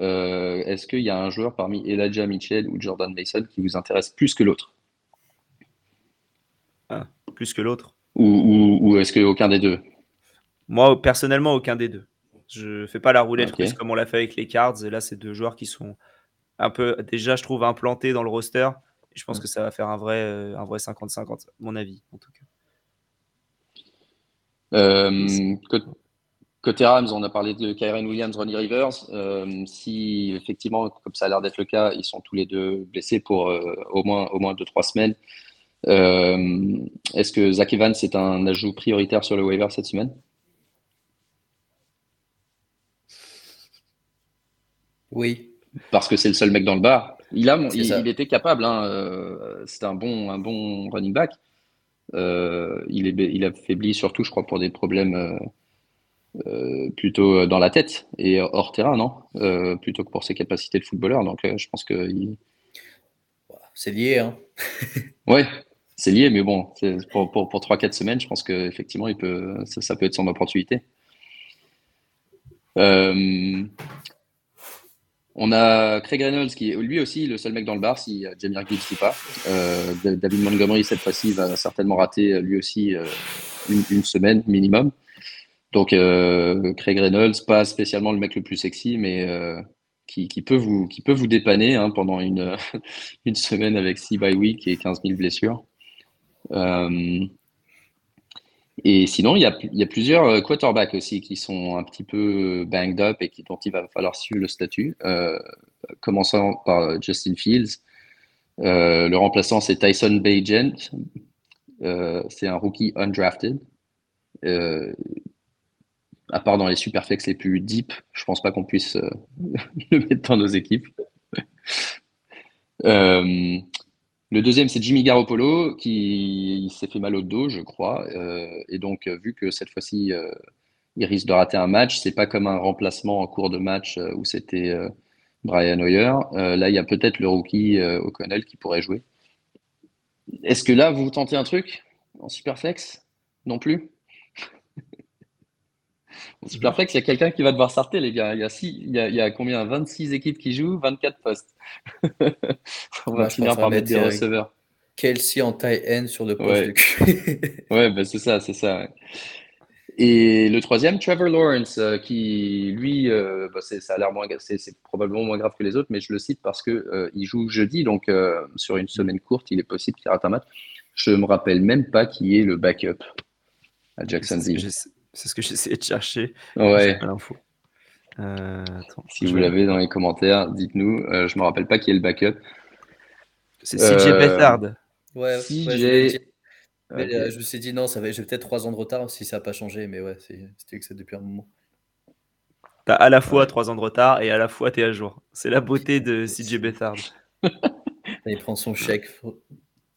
euh, est-ce qu'il y a un joueur parmi Elijah Mitchell ou Jordan Mason qui vous intéresse plus que l'autre? Ah, Plus que l'autre? Ou, ou, est-ce qu'aucun des deux? Moi, personnellement, aucun des deux. Je ne fais pas la roulette comme on l'a fait avec les Cards. Et là, c'est deux joueurs qui sont un peu, déjà, je trouve, implantés dans le roster. Et je pense que ça va faire un vrai, un vrai 50-50, mon avis, en tout cas. Euh, côté Rams, on a parlé de Kyren Williams, Ronnie Rivers. Euh, si effectivement, comme ça a l'air d'être le cas, ils sont tous les deux blessés pour euh, au moins au moins deux trois semaines. Est-ce que Zach Evans est un ajout prioritaire sur le waiver cette semaine? Oui. Parce que c'est le seul mec dans le bar. Il, a, il, était capable. Hein, C'était un bon, un bon running back. Euh, il, est, il a faibli surtout, je crois, pour des problèmes euh, euh, plutôt dans la tête et hors terrain, non? Plutôt que pour ses capacités de footballeur. Donc, je pense que. C'est lié, hein Ouais, c'est lié, mais bon, pour, pour, pour 3-4 semaines, je pense qu'effectivement, ça, ça, peut être son opportunité. On a Craig Reynolds qui est lui aussi le seul mec dans le bar si Jamie Gibbs dit pas. David Montgomery cette fois-ci va certainement rater lui aussi une, semaine minimum. Donc Craig Reynolds, pas spécialement le mec le plus sexy, mais qui, peut vous, qui peut vous dépanner hein, pendant une, une semaine avec 6 by week et 15 000 blessures. Euh, et sinon, il y, a, plusieurs euh, quarterbacks aussi qui sont un petit peu banged up et dont il va falloir suivre le statut. Euh, commençant par Justin Fields. le remplaçant, c'est Tyson Bagent. c'est un rookie undrafted à part dans les superflex les plus deep, je pense pas qu'on puisse euh, le mettre dans nos équipes. Euh, le deuxième, c'est Jimmy Garoppolo, qui s'est fait mal au dos, je crois. Euh, et donc, vu que cette fois-ci, il risque de rater un match, c'est pas comme un remplacement en cours de match où c'était Brian Hoyer. là, il y a peut-être le rookie O'Connell qui pourrait jouer. Est-ce que là, vous tentez un truc en superflex? Non plus? Superflex, il y a quelqu'un qui va devoir sortir, les gars. Il y a, six, il y a, il y a combien? 26 équipes qui jouent, 24 postes. On va finir par mettre des receveurs. Kelsey en taille N sur le poste. Ouais, ouais bah, c'est ça, c'est ça. Et le troisième, Trevor Lawrence, euh, qui lui, euh, bah, ça a l'air moins, c'est, probablement moins grave que les autres, mais je le cite parce que euh, il joue jeudi, donc sur une semaine courte, il est possible qu'il rate un match. Je me rappelle même pas qui est le backup à Jacksonville. C'est ce que j'essayais de chercher. Ouais. Euh, si vous l'avez dans les commentaires, dites-nous. Euh, je me rappelle pas qui est le backup. C'est CJ euh... Bethard. Ouais, CJ. Euh, je me suis dit non, ça va, j'ai peut-être trois ans de retard si ça n'a pas changé, mais ouais, c'était que c'est depuis un moment. Tu as à la fois trois ans de retard et à la fois tu es à jour. C'est la beauté de CJ Bethard. Il prend son chèque.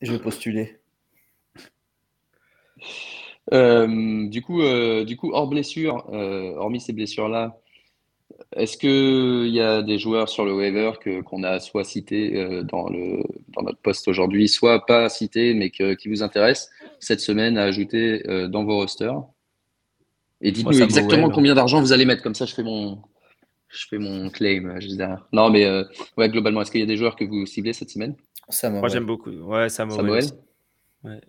Je vais postuler. Euh, du, coup, euh, du coup, hors blessure, euh, hormis ces blessures-là, est-ce qu'il y a des joueurs sur le waiver que, qu'on a soit cités dans, le, dans notre poste aujourd'hui, soit pas cités, mais qui vous intéressent cette semaine à ajouter dans vos rosters? Et dites-nous exactement combien d'argent vous allez mettre, comme ça je fais mon, je fais mon claim. Je non, mais ouais, globalement, est-ce qu'il y a des joueurs que vous ciblez cette semaine? Moi, j'aime beaucoup. Ouais, Samuel. Samuel ouais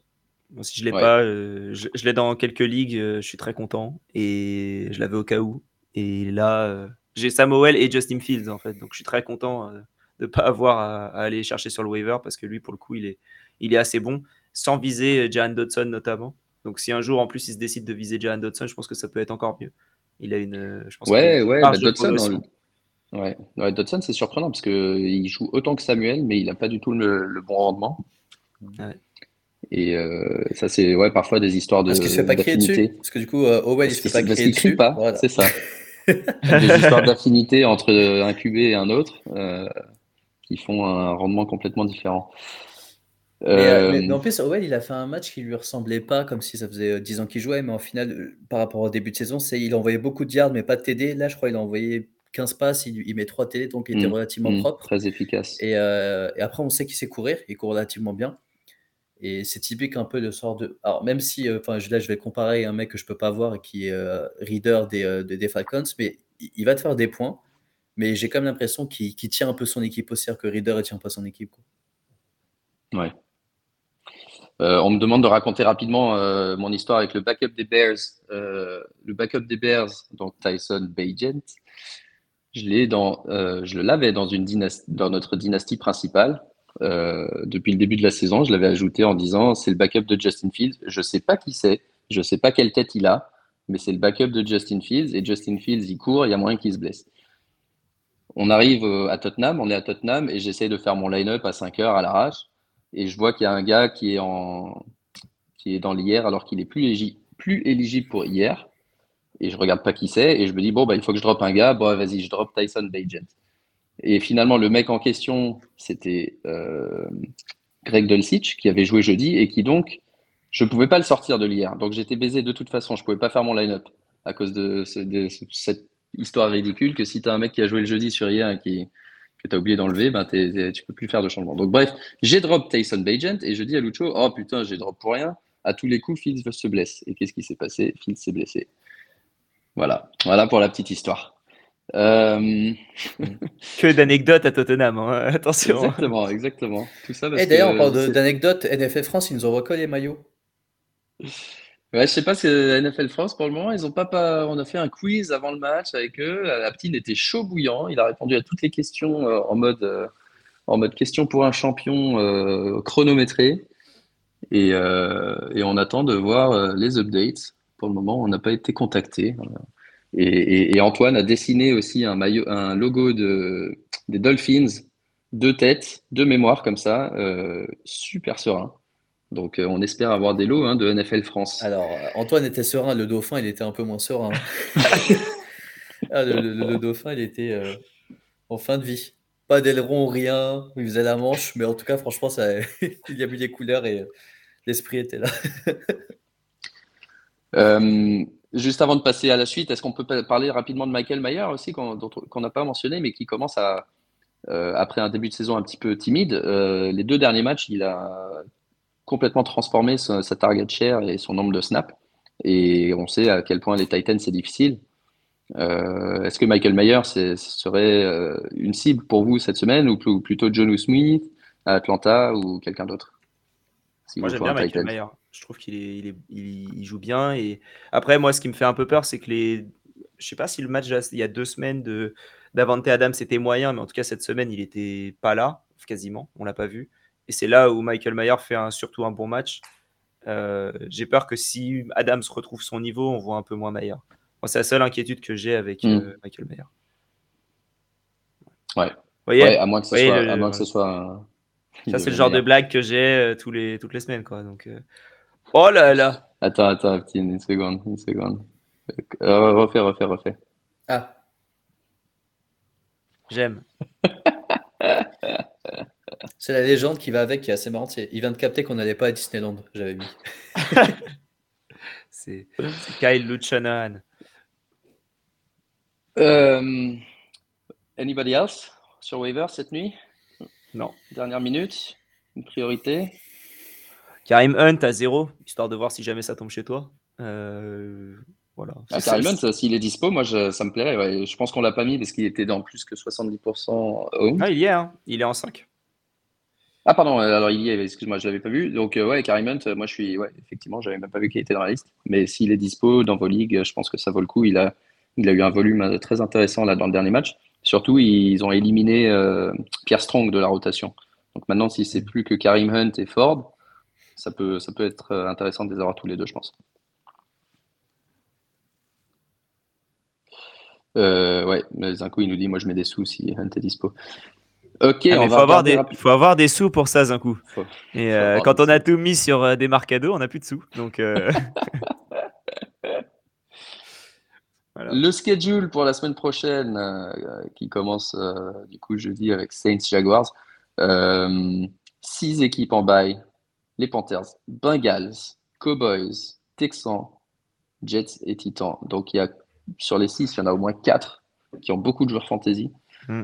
si je l'ai pas, euh, je, l'ai dans quelques ligues, euh, je suis très content. Et je l'avais au cas où. Et là, euh, j'ai Samuel et Justin Fields en fait. Donc je suis très content de ne pas avoir à, aller chercher sur le waiver parce que lui, pour le coup, il est, il est assez bon. Sans viser Jan Dodson notamment. Donc si un jour en plus il se décide de viser Jan Dodson, je pense que ça peut être encore mieux. Il a une. Je pense ouais, ouais, bah, Dodson, ouais. ouais. Dodson, c'est surprenant parce qu'il joue autant que Samuel, mais il n'a pas du tout le, le bon rendement. Ouais. Et euh, ça, c'est ouais, parfois des histoires de. Parce qu'il se fait pas crier dessus. Parce que du coup, euh, Owen, il se fait pas crier dessus. pas, c'est ça. des histoires d'affinité entre un QB et un autre euh, qui font un rendement complètement différent. Mais, euh, mais, en plus, Owen, il a fait un match qui lui ressemblait pas, comme si ça faisait 10 ans qu'il jouait, mais en final, par rapport au début de saison, c'est il envoyait beaucoup de yards, mais pas de TD. Là, je crois qu'il a envoyé 15 passes, il, met 3 TD, donc il était mmh, relativement mmh, propre. Très efficace. Et, et après, on sait qu'il sait courir, il court relativement bien. Et c'est typique un peu de sort de. Alors, même si, euh, là, je vais comparer un mec que je peux pas voir et qui est euh, reader des, euh, des, Falcons, mais il, va te faire des points. Mais j'ai quand même l'impression qu'il tient un peu son équipe aussi, que Reader ne tient pas son équipe. Ouais. on me demande de raconter rapidement mon histoire avec le backup des Bears. le backup des Bears, donc Tyson Bagent, je dans, je l'avais dans une dans notre dynastie principale. Euh, depuis le début de la saison. Je l'avais ajouté en disant c'est le backup de Justin Fields. Je ne sais pas qui c'est, je ne sais pas quelle tête il a, mais c'est le backup de Justin Fields. Et Justin Fields, il court, il y a moyen qu'il se blesse. On arrive euh, à Tottenham, on est à Tottenham et j'essaye de faire mon line-up à 5 heures à l'arrache. Et je vois qu'il y a un gars qui est, en, qui est dans l'hier alors qu'il est plus, plus éligible pour hier. Et je regarde pas qui c'est et je me dis, bon, bah, il faut que je drop un gars. Bon, vas-y, je drop Tyson Bagent. Et finalement, le mec en question, c'était euh, Greg Dulcich, qui avait joué jeudi et qui donc, je ne pouvais pas le sortir de l'hier. Donc j'étais baisé de toute façon, je ne pouvais pas faire mon line-up à cause de, cette histoire ridicule que si tu as un mec qui a joué le jeudi sur hier et que tu as oublié d'enlever, ben tu ne peux plus faire de changement. Donc bref, j'ai drop Tyson Bagent et je dis à Lucho, oh putain, j'ai drop pour rien. À tous les coups, Fields se blesse. Et qu'est-ce qui s'est passé? Fields s'est blessé. Voilà, voilà pour la petite histoire. Euh, que d'anecdotes à Tottenham, hein. attention. Exactement, exactement. Tout ça Et d'ailleurs, on parle d'anecdotes. NFL France, ils nous envoient quoi les maillots Ouais, je sais pas, c'est NFL France pour le moment. Ils ont pas, pas, on a fait un quiz avant le match avec eux. La petite était chaud bouillant. Il a répondu à toutes les questions euh, en mode, euh, en mode question pour un champion chronométré. Et, et, on attend de voir les updates. Pour le moment, on n'a pas été contacté. Et, Antoine a dessiné aussi un, maillot, un logo de, des Dolphins, deux têtes, deux mémoires comme ça, euh, super serein. Donc euh, on espère avoir des lots hein, de NFL France. Alors Antoine était serein, le dauphin il était un peu moins serein. Ah, le, dauphin il était euh, en fin de vie. Pas d'aileron, rien, il faisait la manche, mais en tout cas franchement ça, il y a eu les couleurs et l'esprit était là. Juste avant de passer à la suite, est-ce qu'on peut parler rapidement de Michael Mayer aussi, qu'on n'a pas mentionné, mais qui commence à, euh, après un début de saison un petit peu timide, euh, les deux derniers matchs, il a complètement transformé sa, target share et son nombre de snaps. Et on sait à quel point les Titans, c'est difficile. Euh, est-ce que Michael Mayer serait une cible pour vous cette semaine ou plutôt John Smith à Atlanta ou quelqu'un d'autre? Moi, j'aime bien Michael Mayer. Je trouve qu'il il, joue bien. Et après, moi, ce qui me fait un peu peur, c'est que les. Je sais pas si le match il y a deux semaines de d'Avante Adam c'était moyen, mais en tout cas cette semaine il était pas là quasiment, on l'a pas vu. Et c'est là où Michael Mayer fait un, surtout un bon match. Euh, j'ai peur que si Adams retrouve son niveau, on voit un peu moins Mayer. C'est la seule inquiétude que j'ai avec euh, Michael Mayer. Ouais. Voyez, à moins que ce soit, à moins que ce soit ça, c'est le genre de blague que j'ai euh, tous les, toutes les semaines. Quoi. Donc, Oh là là. Attends, attends, petit, une seconde, une seconde. Euh, refais, refais, refais. Ah. J'aime. C'est la légende qui va avec, qui est assez marrante. Il vient de capter qu'on n'allait pas à Disneyland, j'avais mis. c'est Kyle Luchanan. Euh, anybody else? Sur Waiver cette nuit? Non. Dernière minute, une priorité? Karim Hunt à zéro, histoire de voir si jamais ça tombe chez toi. Euh, voilà. Ah, Karim Hunt, s'il est dispo, moi ça me plairait. Je pense qu'on l'a pas mis parce qu'il était dans plus que 70% Ah, il y est, hein. il est en 5. Ah, pardon, euh, alors il y est, excuse-moi, je l'avais pas vu. Donc, euh, ouais, Karim Hunt, moi je suis, ouais, effectivement, j'avais même pas vu qu'il était dans la liste. Mais s'il est dispo dans vos ligues, je pense que ça vaut le coup. Il a, il a eu un volume très intéressant là dans le dernier match. Surtout, ils ont éliminé Pierre Strong de la rotation. Donc maintenant, si c'est plus que Karim Hunt et Ford, ça peut, ça peut être euh, intéressant de les avoir tous les deux, je pense. Euh, ouais, coup, il nous dit Moi, je mets des sous si Hunt est dispo. Ok, ah, on va faut avoir des, il faut avoir des sous pour ça, coup. Et euh, quand on a tout mis sur des marcados, on n'a plus de sous. Donc, Le schedule pour la semaine prochaine, qui commence du coup jeudi avec Saints Jaguars. six équipes en bail, les Panthers, Bengals, Cowboys, Texans, Jets et Titans. Donc il y a sur les six, il y en a au moins quatre qui ont beaucoup de joueurs fantasy. Hmm.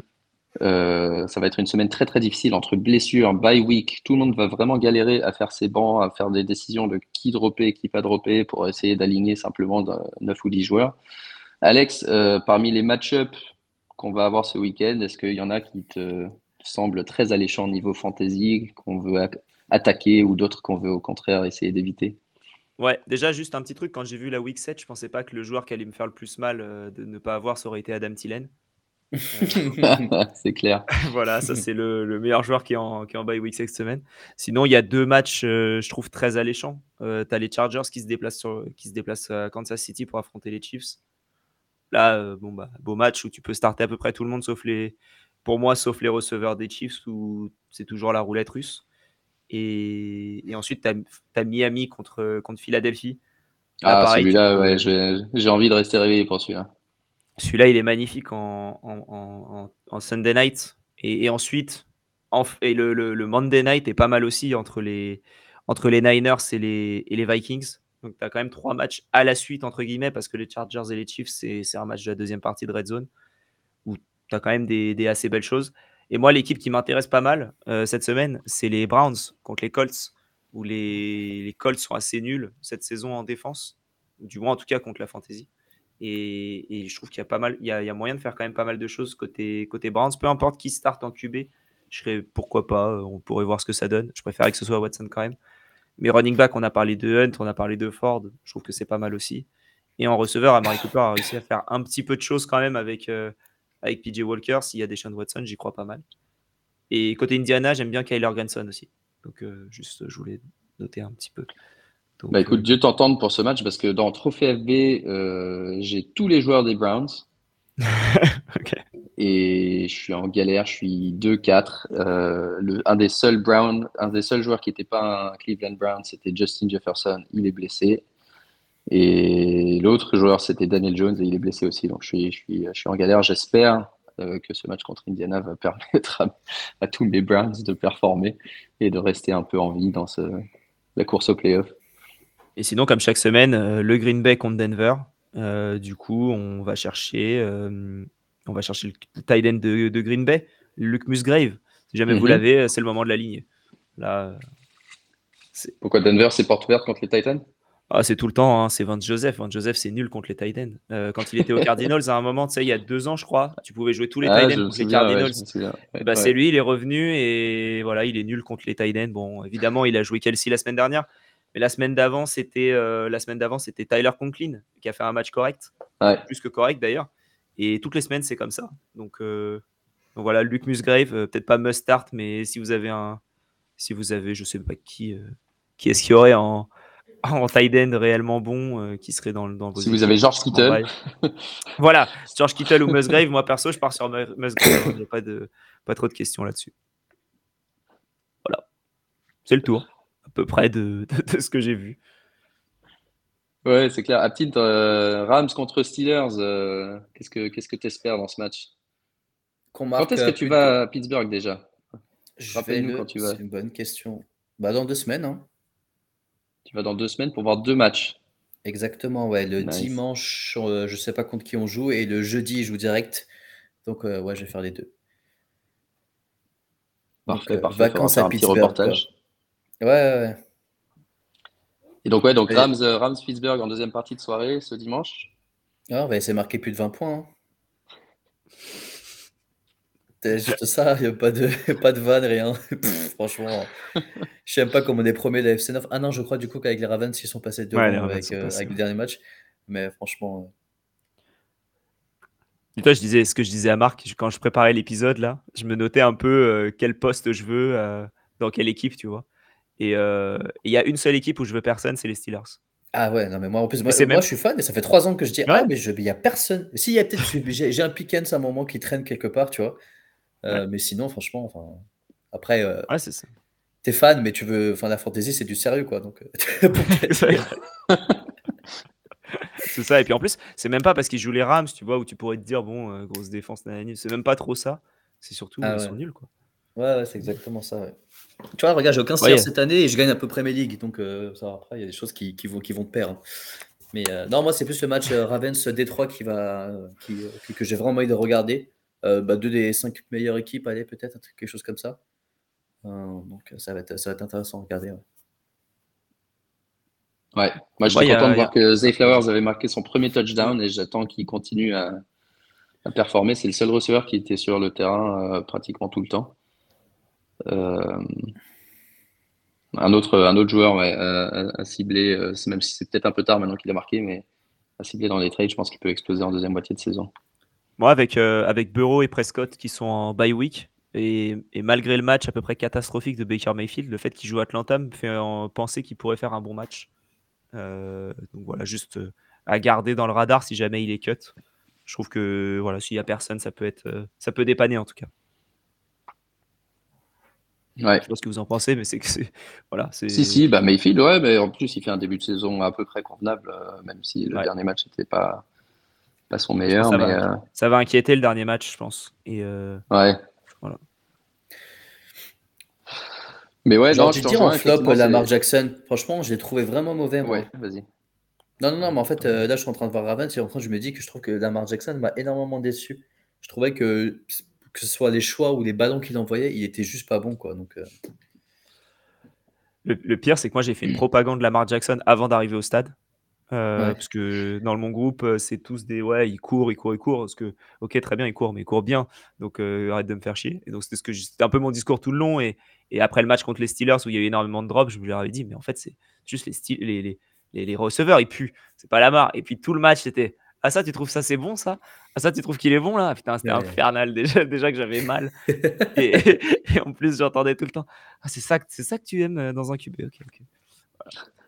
Euh, ça va être une semaine très très difficile entre blessures, bye week. Tout le monde va vraiment galérer à faire ses bancs, à faire des décisions de qui dropper, qui pas dropper pour essayer d'aligner simplement 9 ou 10 joueurs. Alex, euh, parmi les match-ups qu'on va avoir ce week-end, est-ce qu'il y en a qui te semblent très alléchants au niveau fantasy, qu'on veut attaquer ou d'autres qu'on veut au contraire essayer d'éviter Ouais, déjà juste un petit truc, quand j'ai vu la week 7, je pensais pas que le joueur qui allait me faire le plus mal euh, de ne pas avoir, ça aurait été Adam Tillen. Euh, c'est clair. voilà, ça c'est le, meilleur joueur qui est en, qui en bye week cette semaine. Sinon, il y a deux matchs, euh, je trouve, très alléchants. tu as les Chargers qui se, déplacent sur, qui se déplacent à Kansas City pour affronter les Chiefs. Là, bon, bah, beau match où tu peux starter à peu près tout le monde, sauf les, pour moi, sauf les receveurs des Chiefs, où c'est toujours la roulette russe. Et, ensuite, tu as, Miami contre, contre Philadelphie. ah, celui-là, ouais, j'ai envie de rester réveillé pour celui-là. Celui-là, il est magnifique en, en, en, Sunday night. Et, ensuite, et le, le, Monday night est pas mal aussi entre les, entre les Niners et les, et les Vikings. Donc, tu as quand même trois matchs à la suite, entre guillemets, parce que les Chargers et les Chiefs, c'est un match de la deuxième partie de Red Zone, où tu as quand même des, des, assez belles choses. Et moi, l'équipe qui m'intéresse pas mal euh, cette semaine, c'est les Browns contre les Colts, où les, Colts sont assez nuls cette saison en défense, du moins en tout cas contre la fantasy. Et, je trouve qu'il y a pas mal, il y a, moyen de faire quand même pas mal de choses côté, Browns. Peu importe qui start en QB, je serais pourquoi pas, on pourrait voir ce que ça donne. Je préférerais que ce soit Watson quand même. Mais running back, on a parlé de Hunt, on a parlé de Ford, je trouve que c'est pas mal aussi. Et en receveur, Amari Cooper a réussi à faire un petit peu de choses quand même avec, euh, avec PJ Walker. S'il y a des Sean Watson, j'y crois pas mal. Et côté Indiana, j'aime bien Kyler Granson aussi. Donc, euh, juste, je voulais noter un petit peu. bah écoute, euh, Dieu t'entende pour ce match parce que dans Trophée FB, j'ai tous les joueurs des Browns. Et je suis en galère, je suis 2-4. Euh, un des seuls Brown, un des seuls joueurs qui n'était pas un Cleveland Brown, c'était Justin Jefferson. Il est blessé. Et l'autre joueur, c'était Daniel Jones et il est blessé aussi. Donc je suis, je suis, je suis en galère. J'espère euh, que ce match contre Indiana va permettre à, tous mes Browns de performer et de rester un peu en vie dans ce, la course au playoff. Et sinon, comme chaque semaine, euh, le Green Bay contre Denver. Euh, du coup, on va chercher, on va chercher le tight end de, Green Bay, Luke Musgrave. Si jamais vous mhm. l'avez, c'est le moment de la ligne. Là, Pourquoi Denver c'est porte ouverte contre les Titans? Ah, c'est tout le temps, hein, c'est Vance Joseph. Vance Joseph, c'est nul contre les Titans. quand il était aux Cardinals, à un moment, tu sais, il y a deux ans, je crois, tu pouvais jouer tous les ah, Titans contre les Cardinals. bah, C'est lui, il est revenu et voilà, il est nul contre les Titans. Bon, évidemment, il a joué Kelsey la semaine dernière, mais la semaine d'avant, c'était euh, la semaine d'avant, c'était Tyler Conklin qui a fait un match correct, plus que correct d'ailleurs. Et toutes les semaines, c'est comme ça. Donc, euh, donc voilà, Luke Musgrave, euh, peut-être pas must start, mais si vous avez un, si vous avez, je sais pas qui, qui est-ce qu'il y aurait en en tight end réellement bon qui serait dans, dans vos Si vous avez George Kittle. voilà, George Kittle ou Musgrave, moi perso, je pars sur Musgrave. Il n'y a pas, de, pas trop de questions là-dessus. Voilà. C'est le tour peu près de, ce que j'ai vu. Ouais, c'est clair. Aptine, euh, Rams contre Steelers, euh, qu'est-ce que qu'est-ce que tu espères dans ce match? Quand est-ce que tu vas à Pittsburgh déjà? Rappelle-nous quand tu vas. C'est une bonne question. Bah, dans deux semaines. Hein. Tu vas dans deux semaines pour voir deux matchs. Exactement, ouais. Le dimanche, euh, je sais pas contre qui on joue, et le jeudi, je joue direct. Donc, ouais, je vais faire les deux. Parfait, parfait. Vacances à Pittsburgh. reportage. Ouais, ouais, Et donc, ouais, donc Rams, euh, Rams Pittsburgh en deuxième partie de soirée ce dimanche. Ah, essayer de marquer plus de 20 points. Hein. C'est juste ça, il n'y a pas de, pas de vanne, rien. franchement, je sais pas comment on est premier de la FC 9. Ah non, je crois du coup qu'avec les Ravens, ils sont passés devant avec, euh, avec, le dernier match. Mais franchement. Et toi, je disais ce que je disais à Marc quand je préparais l'épisode là. Je me notais un peu euh, quel poste je veux, dans quelle équipe, tu vois. Et euh, il y a une seule équipe où je veux personne, c'est les Steelers. Ah ouais, non mais moi en plus, moi, je suis fan et ça fait trois ans que je dis ah mais il y a personne. Si il y a peut-être j'ai un Pickens à un moment qui traîne quelque part, tu vois. Euh, mais sinon franchement, enfin après. Euh, ouais c'est ça. T'es fan mais tu veux, enfin la fantasy c'est du sérieux quoi donc. c'est ça et puis en plus c'est même pas parce qu'ils jouent les Rams, tu vois où tu pourrais te dire bon grosse défense, c'est même pas trop ça. C'est surtout ah ils sont nuls quoi. Ouais, ouais c'est exactement ça. Ouais. Tu vois, regarde, j'ai aucun salaire cette année et je gagne à peu près mes ligues. Donc, euh, ça, après, il y a des choses qui, qui vont, qui vont te perdre. Mais euh, non, moi, c'est plus le match euh, Ravens-Détroit qui va, qui, que j'ai vraiment envie de regarder. Bah, deux des cinq meilleures équipes, allez, peut-être, quelque chose comme ça. donc, ça va, être, ça va être intéressant à regarder. Ouais, moi, je suis content de voir que Zay Flowers avait marqué son premier touchdown et j'attends qu'il continue à, à performer. C'est le seul receveur qui était sur le terrain pratiquement tout le temps. Euh, un autre, un autre joueur ouais, à, cibler, euh, même si c'est peut-être un peu tard maintenant qu'il a marqué, mais à cibler dans les trades, je pense qu'il peut exploser en deuxième moitié de saison. Moi, avec, euh, avec Bureau et Prescott qui sont en bye week, et, malgré le match à peu près catastrophique de Baker Mayfield, le fait qu'il joue Atlanta me fait penser qu'il pourrait faire un bon match. donc voilà, juste à garder dans le radar si jamais il est cut. Je trouve que voilà, s'il n'y a personne, ça peut, être, ça peut dépanner en tout cas. Ouais. Je sais pas ce que vous en pensez, mais c'est que c'est. Voilà, si, si, bah Mayfield, ouais, mais en plus, il fait un début de saison à peu près convenable, euh, même si le dernier match n'était pas, pas son meilleur. Ça, mais, va, euh, ça va inquiéter le dernier match, je pense. Et euh, ouais. Voilà. Mais ouais, Genre, non, je dire en flop Lamar Jackson. Franchement, je l'ai trouvé vraiment mauvais. Moi. Ouais, vas-y. Non, non, non, mais en fait, là, je suis en train de voir Ravens et en train, je me dis que je trouve que Lamar Jackson m'a énormément déçu. Je trouvais que que ce soit les choix ou les ballons qu'il envoyait, il était juste pas bon. Quoi. Donc, euh. le, pire, c'est que moi, j'ai fait une propagande de Lamar Jackson avant d'arriver au stade. Euh, parce que dans mon groupe, euh, c'est tous des ouais, ils courent, ils courent, ils courent. Parce que, ok, très bien, ils courent, mais ils courent bien. Donc euh, arrête de me faire chier. Et donc c'était ce que c'était un peu mon discours tout le long. Et, et, après le match contre les Steelers où il y a eu énormément de drops, je leur avais dit, mais en fait, c'est juste les, les, les, les, receveurs, ils puent. C'est pas la marre. Et puis tout le match, c'était ah ça, tu trouves ça c'est bon ça? Ah ça, tu trouves qu'il est bon là? Putain, c'était infernal déjà, déjà que j'avais mal. et, en plus, j'entendais tout le temps. Ah c'est ça, c'est ça que tu aimes dans un QB. Ok, ok.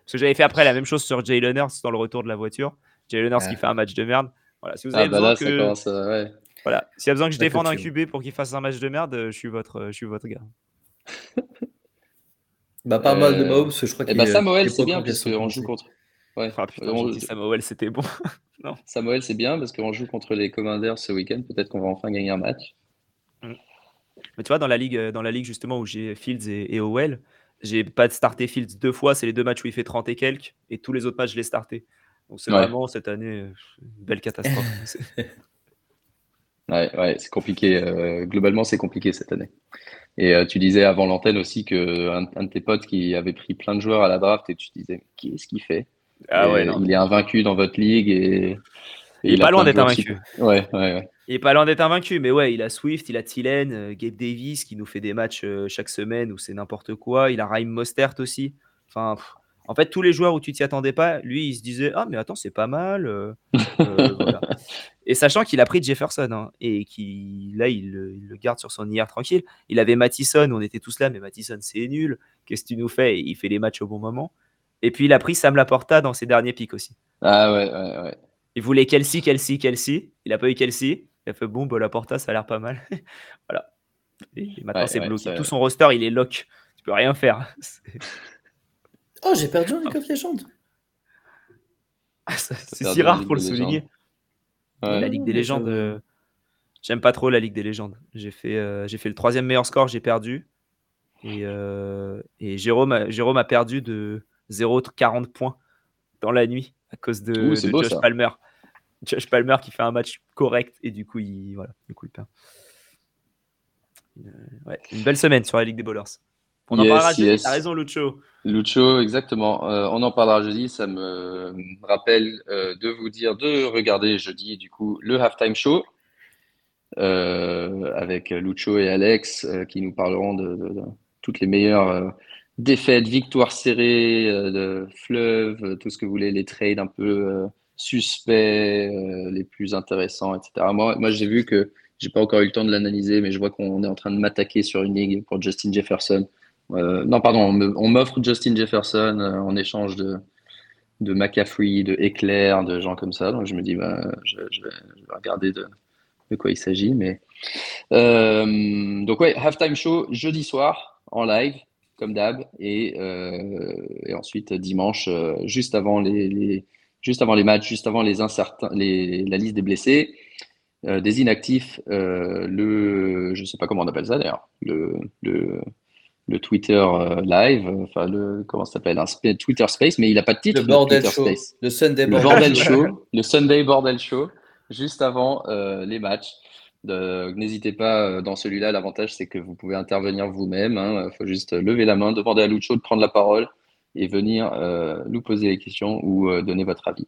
Parce que j'avais fait après la même chose sur Jay Leonard dans le retour de la voiture. Jay Leonard qui fait un match de merde. Voilà, si vous ah, avez bah besoin que... Voilà, s'il y a besoin que je défende un QB pour qu'il fasse un match de merde, je suis votre, je suis votre gars. bah pas mal de euh, Mahomes, je crois eh qu'il bah, Samuel, c'est bien parce qu'on joue contre. Ouais. Ah, putain, on... dit Samuel, c'était bon. non. Samuel, c'est bien parce qu'on joue contre les Commanders ce week-end. Peut-être qu'on va enfin gagner un match. Mm. Mais tu vois, dans la ligue, dans la ligue justement où j'ai Fields et, et Owell, j'ai pas de starté Fields deux fois, c'est les deux matchs où il fait 30 et quelques, et tous les autres matchs, je l'ai starté. Donc c'est vraiment cette année une belle catastrophe. ouais, ouais c'est compliqué. Euh, globalement, c'est compliqué cette année. Et euh, tu disais avant l'antenne aussi qu'un un de tes potes qui avait pris plein de joueurs à la draft, et tu disais, qu'est-ce qu'il fait? Ah ouais, Il est invaincu dans votre ligue et. Il, est pas loin d'être invaincu. Ouais, ouais, ouais. Il est pas loin d'être invaincu, mais ouais, il a Swift, il a Thielen, euh, Gabe Davis qui nous fait des matchs euh, chaque semaine où c'est n'importe quoi. Il a Raheem Mostert aussi. Enfin, en fait, tous les joueurs où tu t'y attendais pas, lui, il se disait Ah, mais attends, c'est pas mal. Euh, et sachant qu'il a pris Jefferson hein, et qu'il là, il, le garde sur son IR tranquille. Il avait Mattison, on était tous là, mais Mattison, c'est nul. Qu'est-ce que tu nous fais? Il fait les matchs au bon moment. Et puis, il a pris Sam Laporta dans ses derniers pics aussi. Ah ouais, ouais, ouais. Il voulait Kelsey, Kelsey, Kelsey. Il a pas eu Kelsey. Il a fait bon, bah, la porta, ça a l'air pas mal. voilà. Et maintenant, c'est bloqué. Tout son roster, il est lock. Tu peux rien faire. oh, j'ai perdu en League Légende. Ah, c'est si rare pour le souligner. La Ligue des légendes. Euh, j'aime pas trop la Ligue des légendes. J'ai fait, euh, j'ai fait le troisième meilleur score, j'ai perdu. Et, euh, et Jérôme, a, Jérôme a perdu de 0,40 points dans la nuit à cause de, de Josh Palmer. Josh Palmer qui fait un match correct et du coup, il, voilà, du coup, il perd. Une, ouais, une belle semaine sur la Ligue des Bowlers. On en parlera jeudi, t'as raison, Lucho. Lucho, exactement. Euh, on en parlera jeudi. Ça me rappelle euh, de vous dire de regarder jeudi, du coup, le halftime show euh, avec Lucho et Alex qui nous parleront de, de toutes les meilleures défaites, victoires serrées, de fleuves, tout ce que vous voulez, les trades un peu suspects, euh, les plus intéressants, etc. Moi, moi j'ai vu que j'ai pas encore eu le temps de l'analyser, mais je vois qu'on est en train de m'attaquer sur une ligue pour Justin Jefferson. Euh, non, pardon, on m'offre Justin Jefferson euh, en échange de, de McCaffrey, de Eclair, de gens comme ça. Donc je me dis, bah, je, vais, regarder de, de quoi il s'agit. Mais donc ouais, halftime show jeudi soir en live comme d'hab, et, et, ensuite dimanche juste avant les juste avant les matchs, juste avant les incertains, les, la liste des blessés, euh, des inactifs, euh, le, je ne sais pas comment on appelle ça d'ailleurs, le, le, le, Twitter euh, live, enfin le, comment ça s'appelle, un Twitter Space, mais il n'a pas de titre. Le bordel show, Space. le Sunday bordel, show, le Sunday bordel show, juste avant les matchs. N'hésitez pas dans celui-là. L'avantage, c'est que vous pouvez intervenir vous-même. Il hein. faut juste lever la main, demander à Lucho de prendre la parole et venir euh, nous poser des questions ou euh, donner votre avis.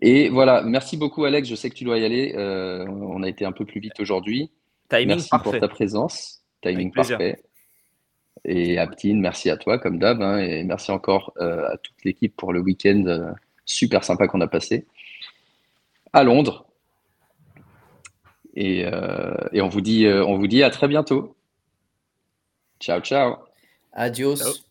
Et voilà, merci beaucoup Alex, je sais que tu dois y aller. Euh, on a été un peu plus vite aujourd'hui. merci pour ta présence. Timing parfait. Et Aptine, merci à toi comme d'hab. Hein, et merci encore à toute l'équipe pour le week-end super sympa qu'on a passé à Londres. Et, et, on, vous dit, on vous dit à très bientôt. Ciao, ciao. Adios.